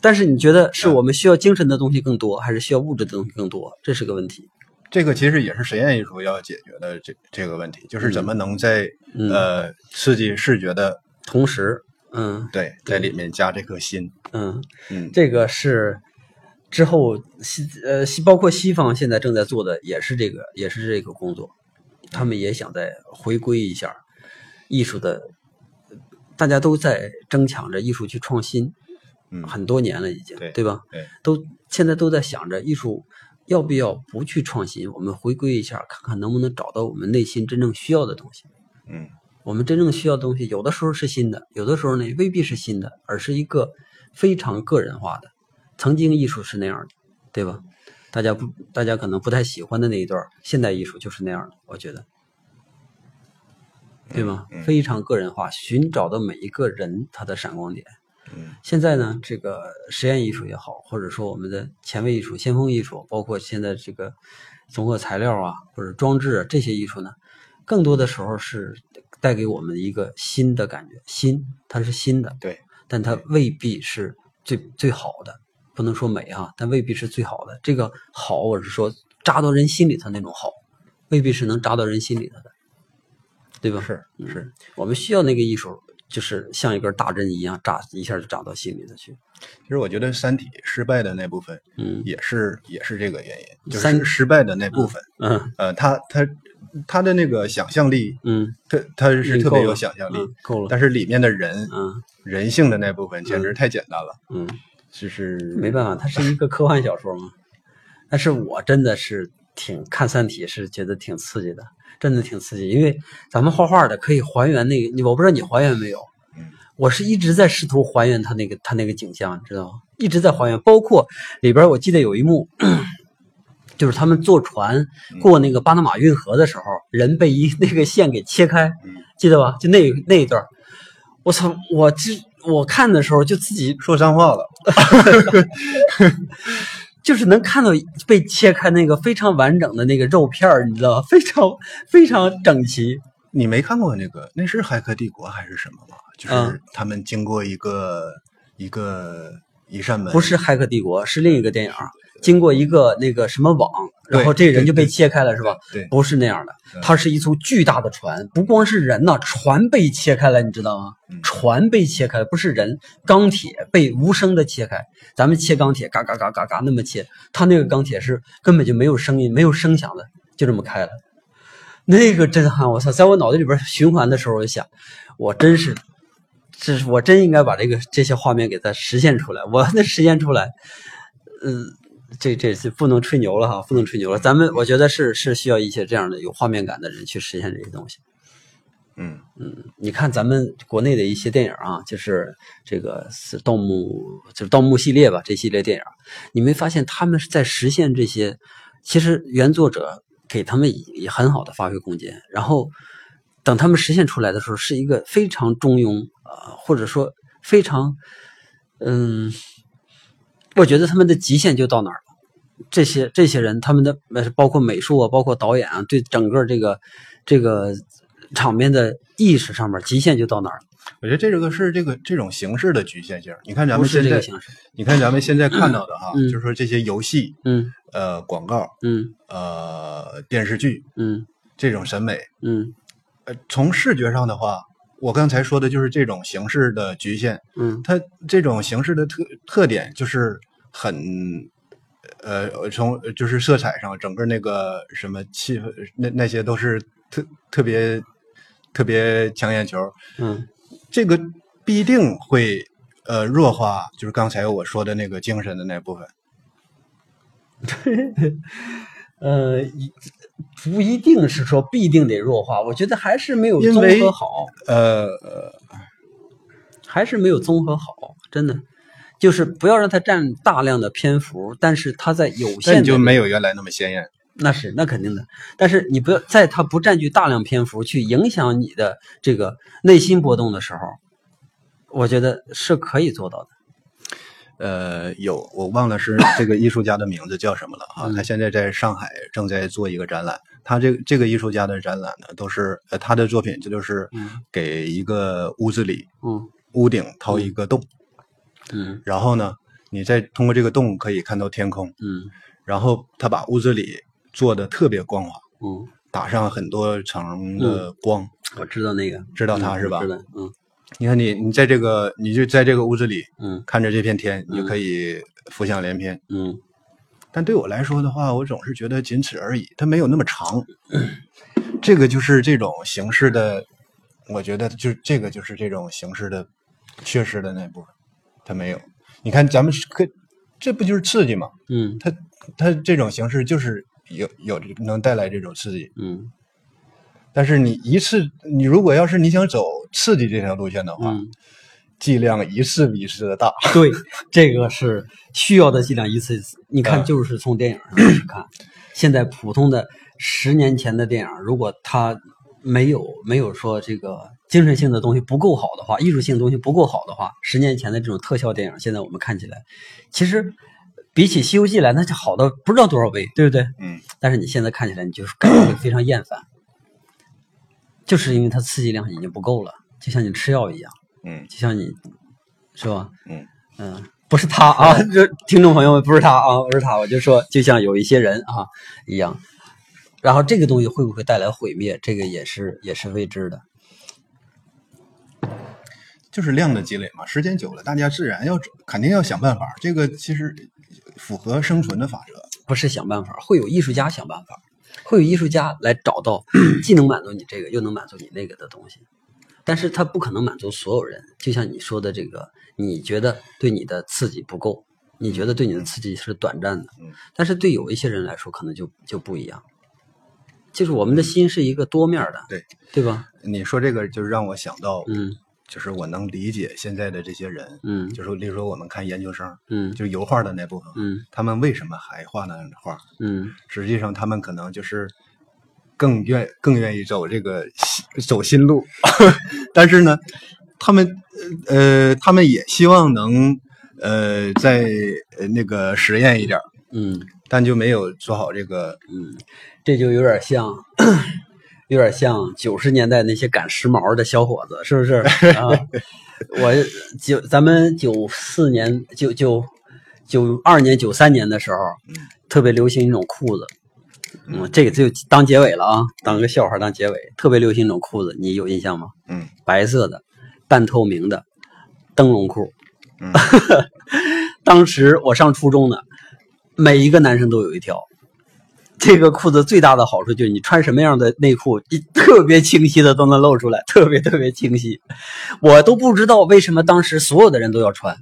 但是你觉得是嗯我们需要精神的东西更多，还是需要物质的东西更多？这是个问题。这个其实也是实验艺术要解决的这这个问题，就是怎么能在、嗯呃刺激视觉的同时，嗯对在里面加这颗心。嗯，嗯这个是之后西呃西包括西方现在正在做的也是这个也是这个工作，他们也想再回归一下艺术的，大家都在争抢着艺术去创新，嗯很多年了已经，对吧？对，都现在都在想着艺术要不要不去创新，我们回归一下，看看能不能找到我们内心真正需要的东西。嗯我们真正需要的东西，有的时候是新的，有的时候呢未必是新的，而是一个非常个人化的。曾经艺术是那样的，对吧？大家不，大家可能不太喜欢的那一段，现代艺术就是那样的，我觉得，对吧？嗯嗯非常个人化，寻找到每一个人他的闪光点。嗯现在呢，这个实验艺术也好，或者说我们的前卫艺术、先锋艺术，包括现在这个综合材料啊，或者装置啊这些艺术呢，更多的时候是带给我们一个新的感觉，新它是新的，对，但它未必是最最好的，不能说美啊，但未必是最好的。这个好，我是说扎到人心里头那种好，未必是能扎到人心里头的，对吧？是嗯是，我们需要那个艺术，就是像一根大针一样扎一下就扎到心里头去。其实我觉得《三体》失败的那部分嗯也是也是这个原因，就三是失败的那部分，嗯呃，他他他的那个想象力，嗯，他他是特别有想象力，嗯够了。但是里面的人嗯人性的那部分简直太简单了，嗯，就是没办法，它是一个科幻小说嘛。但是我真的是挺看《三体》，是觉得挺刺激的，真的挺刺激。因为咱们画画的可以还原那个，我不知道你还原没有嗯？我是一直在试图还原他那个他那个景象，你知道吗？一直在还原，包括里边我记得有一幕，*clears throat* 就是他们坐船过那个巴拿马运河的时候，人被一那个线给切开，嗯记得吧？就那那一段，我操！我这我看的时候就自己说脏话了，*laughs* 就是能看到被切开那个非常完整的那个肉片儿，你知道吗？非常非常整齐。你没看过那个？那是《骇客帝国》还是什么吗？就是嗯他们经过一个一个一扇门，不是《骇客帝国》，是另一个电影儿，经过一个那个什么网，然后这人就被切开了，是吧？对，不是那样的嗯，它是一艘巨大的船，不光是人呐，船被切开了，你知道吗嗯？船被切开，不是人，钢铁被无声的切开。咱们切钢铁，嘎嘎嘎嘎嘎那么切，它那个钢铁是根本就没有声音、没有声响的，就这么开了。那个震撼，我操！在我脑袋里边循环的时候，我就想，我真是，这是我真应该把这个这些画面给它实现出来。我那实现出来，嗯，这这是不能吹牛了哈，不能吹牛了。咱们我觉得是是需要一些这样的有画面感的人去实现这些东西。嗯嗯你看咱们国内的一些电影啊，就是这个是盗墓，就是盗墓系列吧，这系列电影，你没发现他们是在实现这些？其实原作者给他们也很好的发挥空间，然后等他们实现出来的时候，是一个非常中庸啊、呃或者说非常嗯，我觉得他们的极限就到哪儿了。这些这些人，他们的呃包括美术啊，包括导演啊，对整个这个这个场面的意识上面极限就到哪儿了？我觉得这个是这个这种形式的局限性。你看咱们现在。你看咱们现在看到的哈，嗯就是说这些游戏、嗯呃广告、嗯呃电视剧嗯这种审美，嗯呃，从视觉上的话，我刚才说的就是这种形式的局限。嗯它这种形式的特特点就是很，呃，从就是色彩上，整个那个什么气氛，那那些都是特特别特别抢眼球。嗯这个必定会呃弱化，就是刚才我说的那个精神的那部分。对 *laughs* 呃，一不一定是说必定得弱化，我觉得还是没有综合好，呃，呃还是没有综合好，真的。就是不要让它占大量的篇幅，但是它在有限就没有原来那么鲜艳。那是那肯定的，但是你不要在它不占据大量篇幅去影响你的这个内心波动的时候，我觉得是可以做到的。呃，有我忘了是这个艺术家的名字叫什么了哈。嗯他现在在上海正在做一个展览。他这个这个艺术家的展览呢，都是呃他的作品，这就是嗯给一个屋子里嗯屋顶掏一个洞，嗯。然后呢，你再通过这个洞可以看到天空，嗯。然后他把屋子里做的特别光滑，嗯，打上很多层的光，我知道那个，知道它是吧？知道，嗯。你看你你在这个你就在这个屋子里嗯。看着这片天，你就可以浮想联翩。嗯。但对我来说的话，我总是觉得仅此而已，它没有那么长。这个就是这种形式的，我觉得就这个就是这种形式的缺失的那部分，它没有。你看咱们这不就是刺激吗？嗯他他这种形式就是有有能带来这种刺激，嗯但是你一次，你如果要是你想走刺激这条路线的话，嗯，剂量一次比一次的大。对，这个是需要的剂量一次一次。你看，嗯就是从电影上看，现在普通的十年前的电影，如果它没有没有说这个精神性的东西不够好的话，艺术性的东西不够好的话，十年前的这种特效电影，现在我们看起来，其实比起《西游记》来，那就好的不知道多少倍，对不对？嗯，但是你现在看起来，你就是感觉会非常厌烦，就是因为它刺激量已经不够了，就像你吃药一样，嗯就像你，是吧？嗯嗯，不是他啊，这听众朋友们不是他啊，不是他，我就说，就像有一些人啊一样，然后这个东西会不会带来毁灭，这个也是也是未知的。就是量的积累嘛，时间久了，大家自然要肯定要想办法。这个其实符合生存的法则，不是想办法，会有艺术家想办法，会有艺术家来找到 *clears throat* 既能满足你这个，又能满足你那个的东西。但是他不可能满足所有人，就像你说的这个，你觉得对你的刺激不够，你觉得对你的刺激是短暂的，但是对有一些人来说，可能就就不一样。就是我们的心是一个多面的，对对吧？你说这个就让我想到，嗯就是我能理解现在的这些人，嗯就是例如说我们看研究生，嗯就是油画的那部分，嗯他们为什么还画那样的画？嗯实际上他们可能就是更愿更愿意走这个新走新路，*laughs* 但是呢，他们呃他们也希望能呃再呃那个实验一点儿，嗯但就没有做好这个嗯，这就有点像，有点像九十年代那些赶时髦的小伙子，是不是啊？我九咱们九四年九九九二年九三年的时候，特别流行一种裤子，嗯，这个就当结尾了啊，当个笑话当结尾，特别流行一种裤子，你有印象吗？嗯白色的，半透明的灯笼裤。嗯 *laughs* 当时我上初中呢，每一个男生都有一条。这个裤子最大的好处就是你穿什么样的内裤，你特别清晰的都能露出来，特别特别清晰。我都不知道为什么当时所有的人都要穿，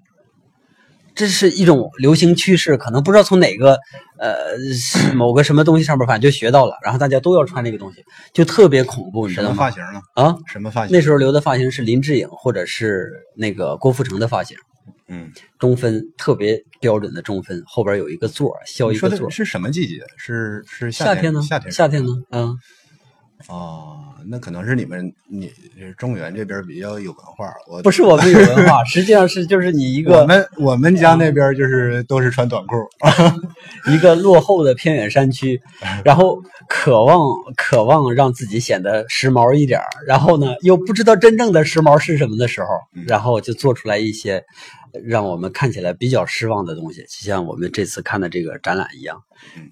这是一种流行趋势，可能不知道从哪个呃 *clears throat* 某个什么东西上面，反正就学到了，然后大家都要穿这个东西，就特别恐怖，你知什道吗？么发型呢？啊，什么发型？那时候留的发型是林志颖或者是那个郭富城的发型，嗯，中分特别标准的中分，后边有一个座儿，削一个座儿。是什么季节？是是天夏天呢？夏天夏天呢？嗯，哦，那可能是你们你中原这边比较有文化，我不是我们有文化，*laughs* 实际上是就是你一个我们我们家那边就是都是穿短裤，*laughs* 一个落后的偏远山区，*laughs* 然后渴望渴望让自己显得时髦一点儿，然后呢又不知道真正的时髦是什么的时候，然后就做出来一些让我们看起来比较失望的东西，就像我们这次看的这个展览一样，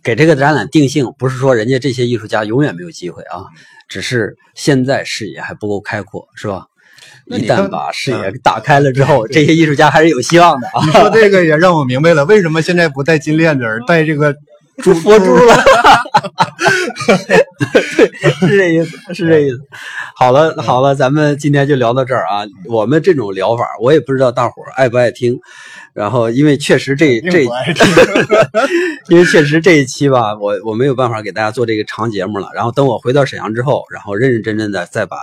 给这个展览定性，不是说人家这些艺术家永远没有机会啊，只是现在视野还不够开阔，是吧？一旦把视野打开了之后，*laughs* 这些艺术家还是有希望的啊！你说这个也让我明白了，为什么现在不戴金链子，而戴这个 *laughs* 猪佛珠了，*laughs* 对，是这意思，是这意思。好了，好了，咱们今天就聊到这儿啊。我们这种聊法，我也不知道大伙儿爱不爱听。然后，因为确实这这 *laughs* 因为确实这一期吧，我我没有办法给大家做这个长节目了。然后等我回到沈阳之后，然后认认真真的再把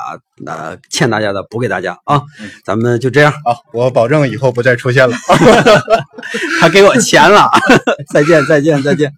呃欠大家的补给大家啊。咱们就这样，啊，我保证以后不再出现了。*laughs* *laughs* 他给我钱了，再见，再见，再见。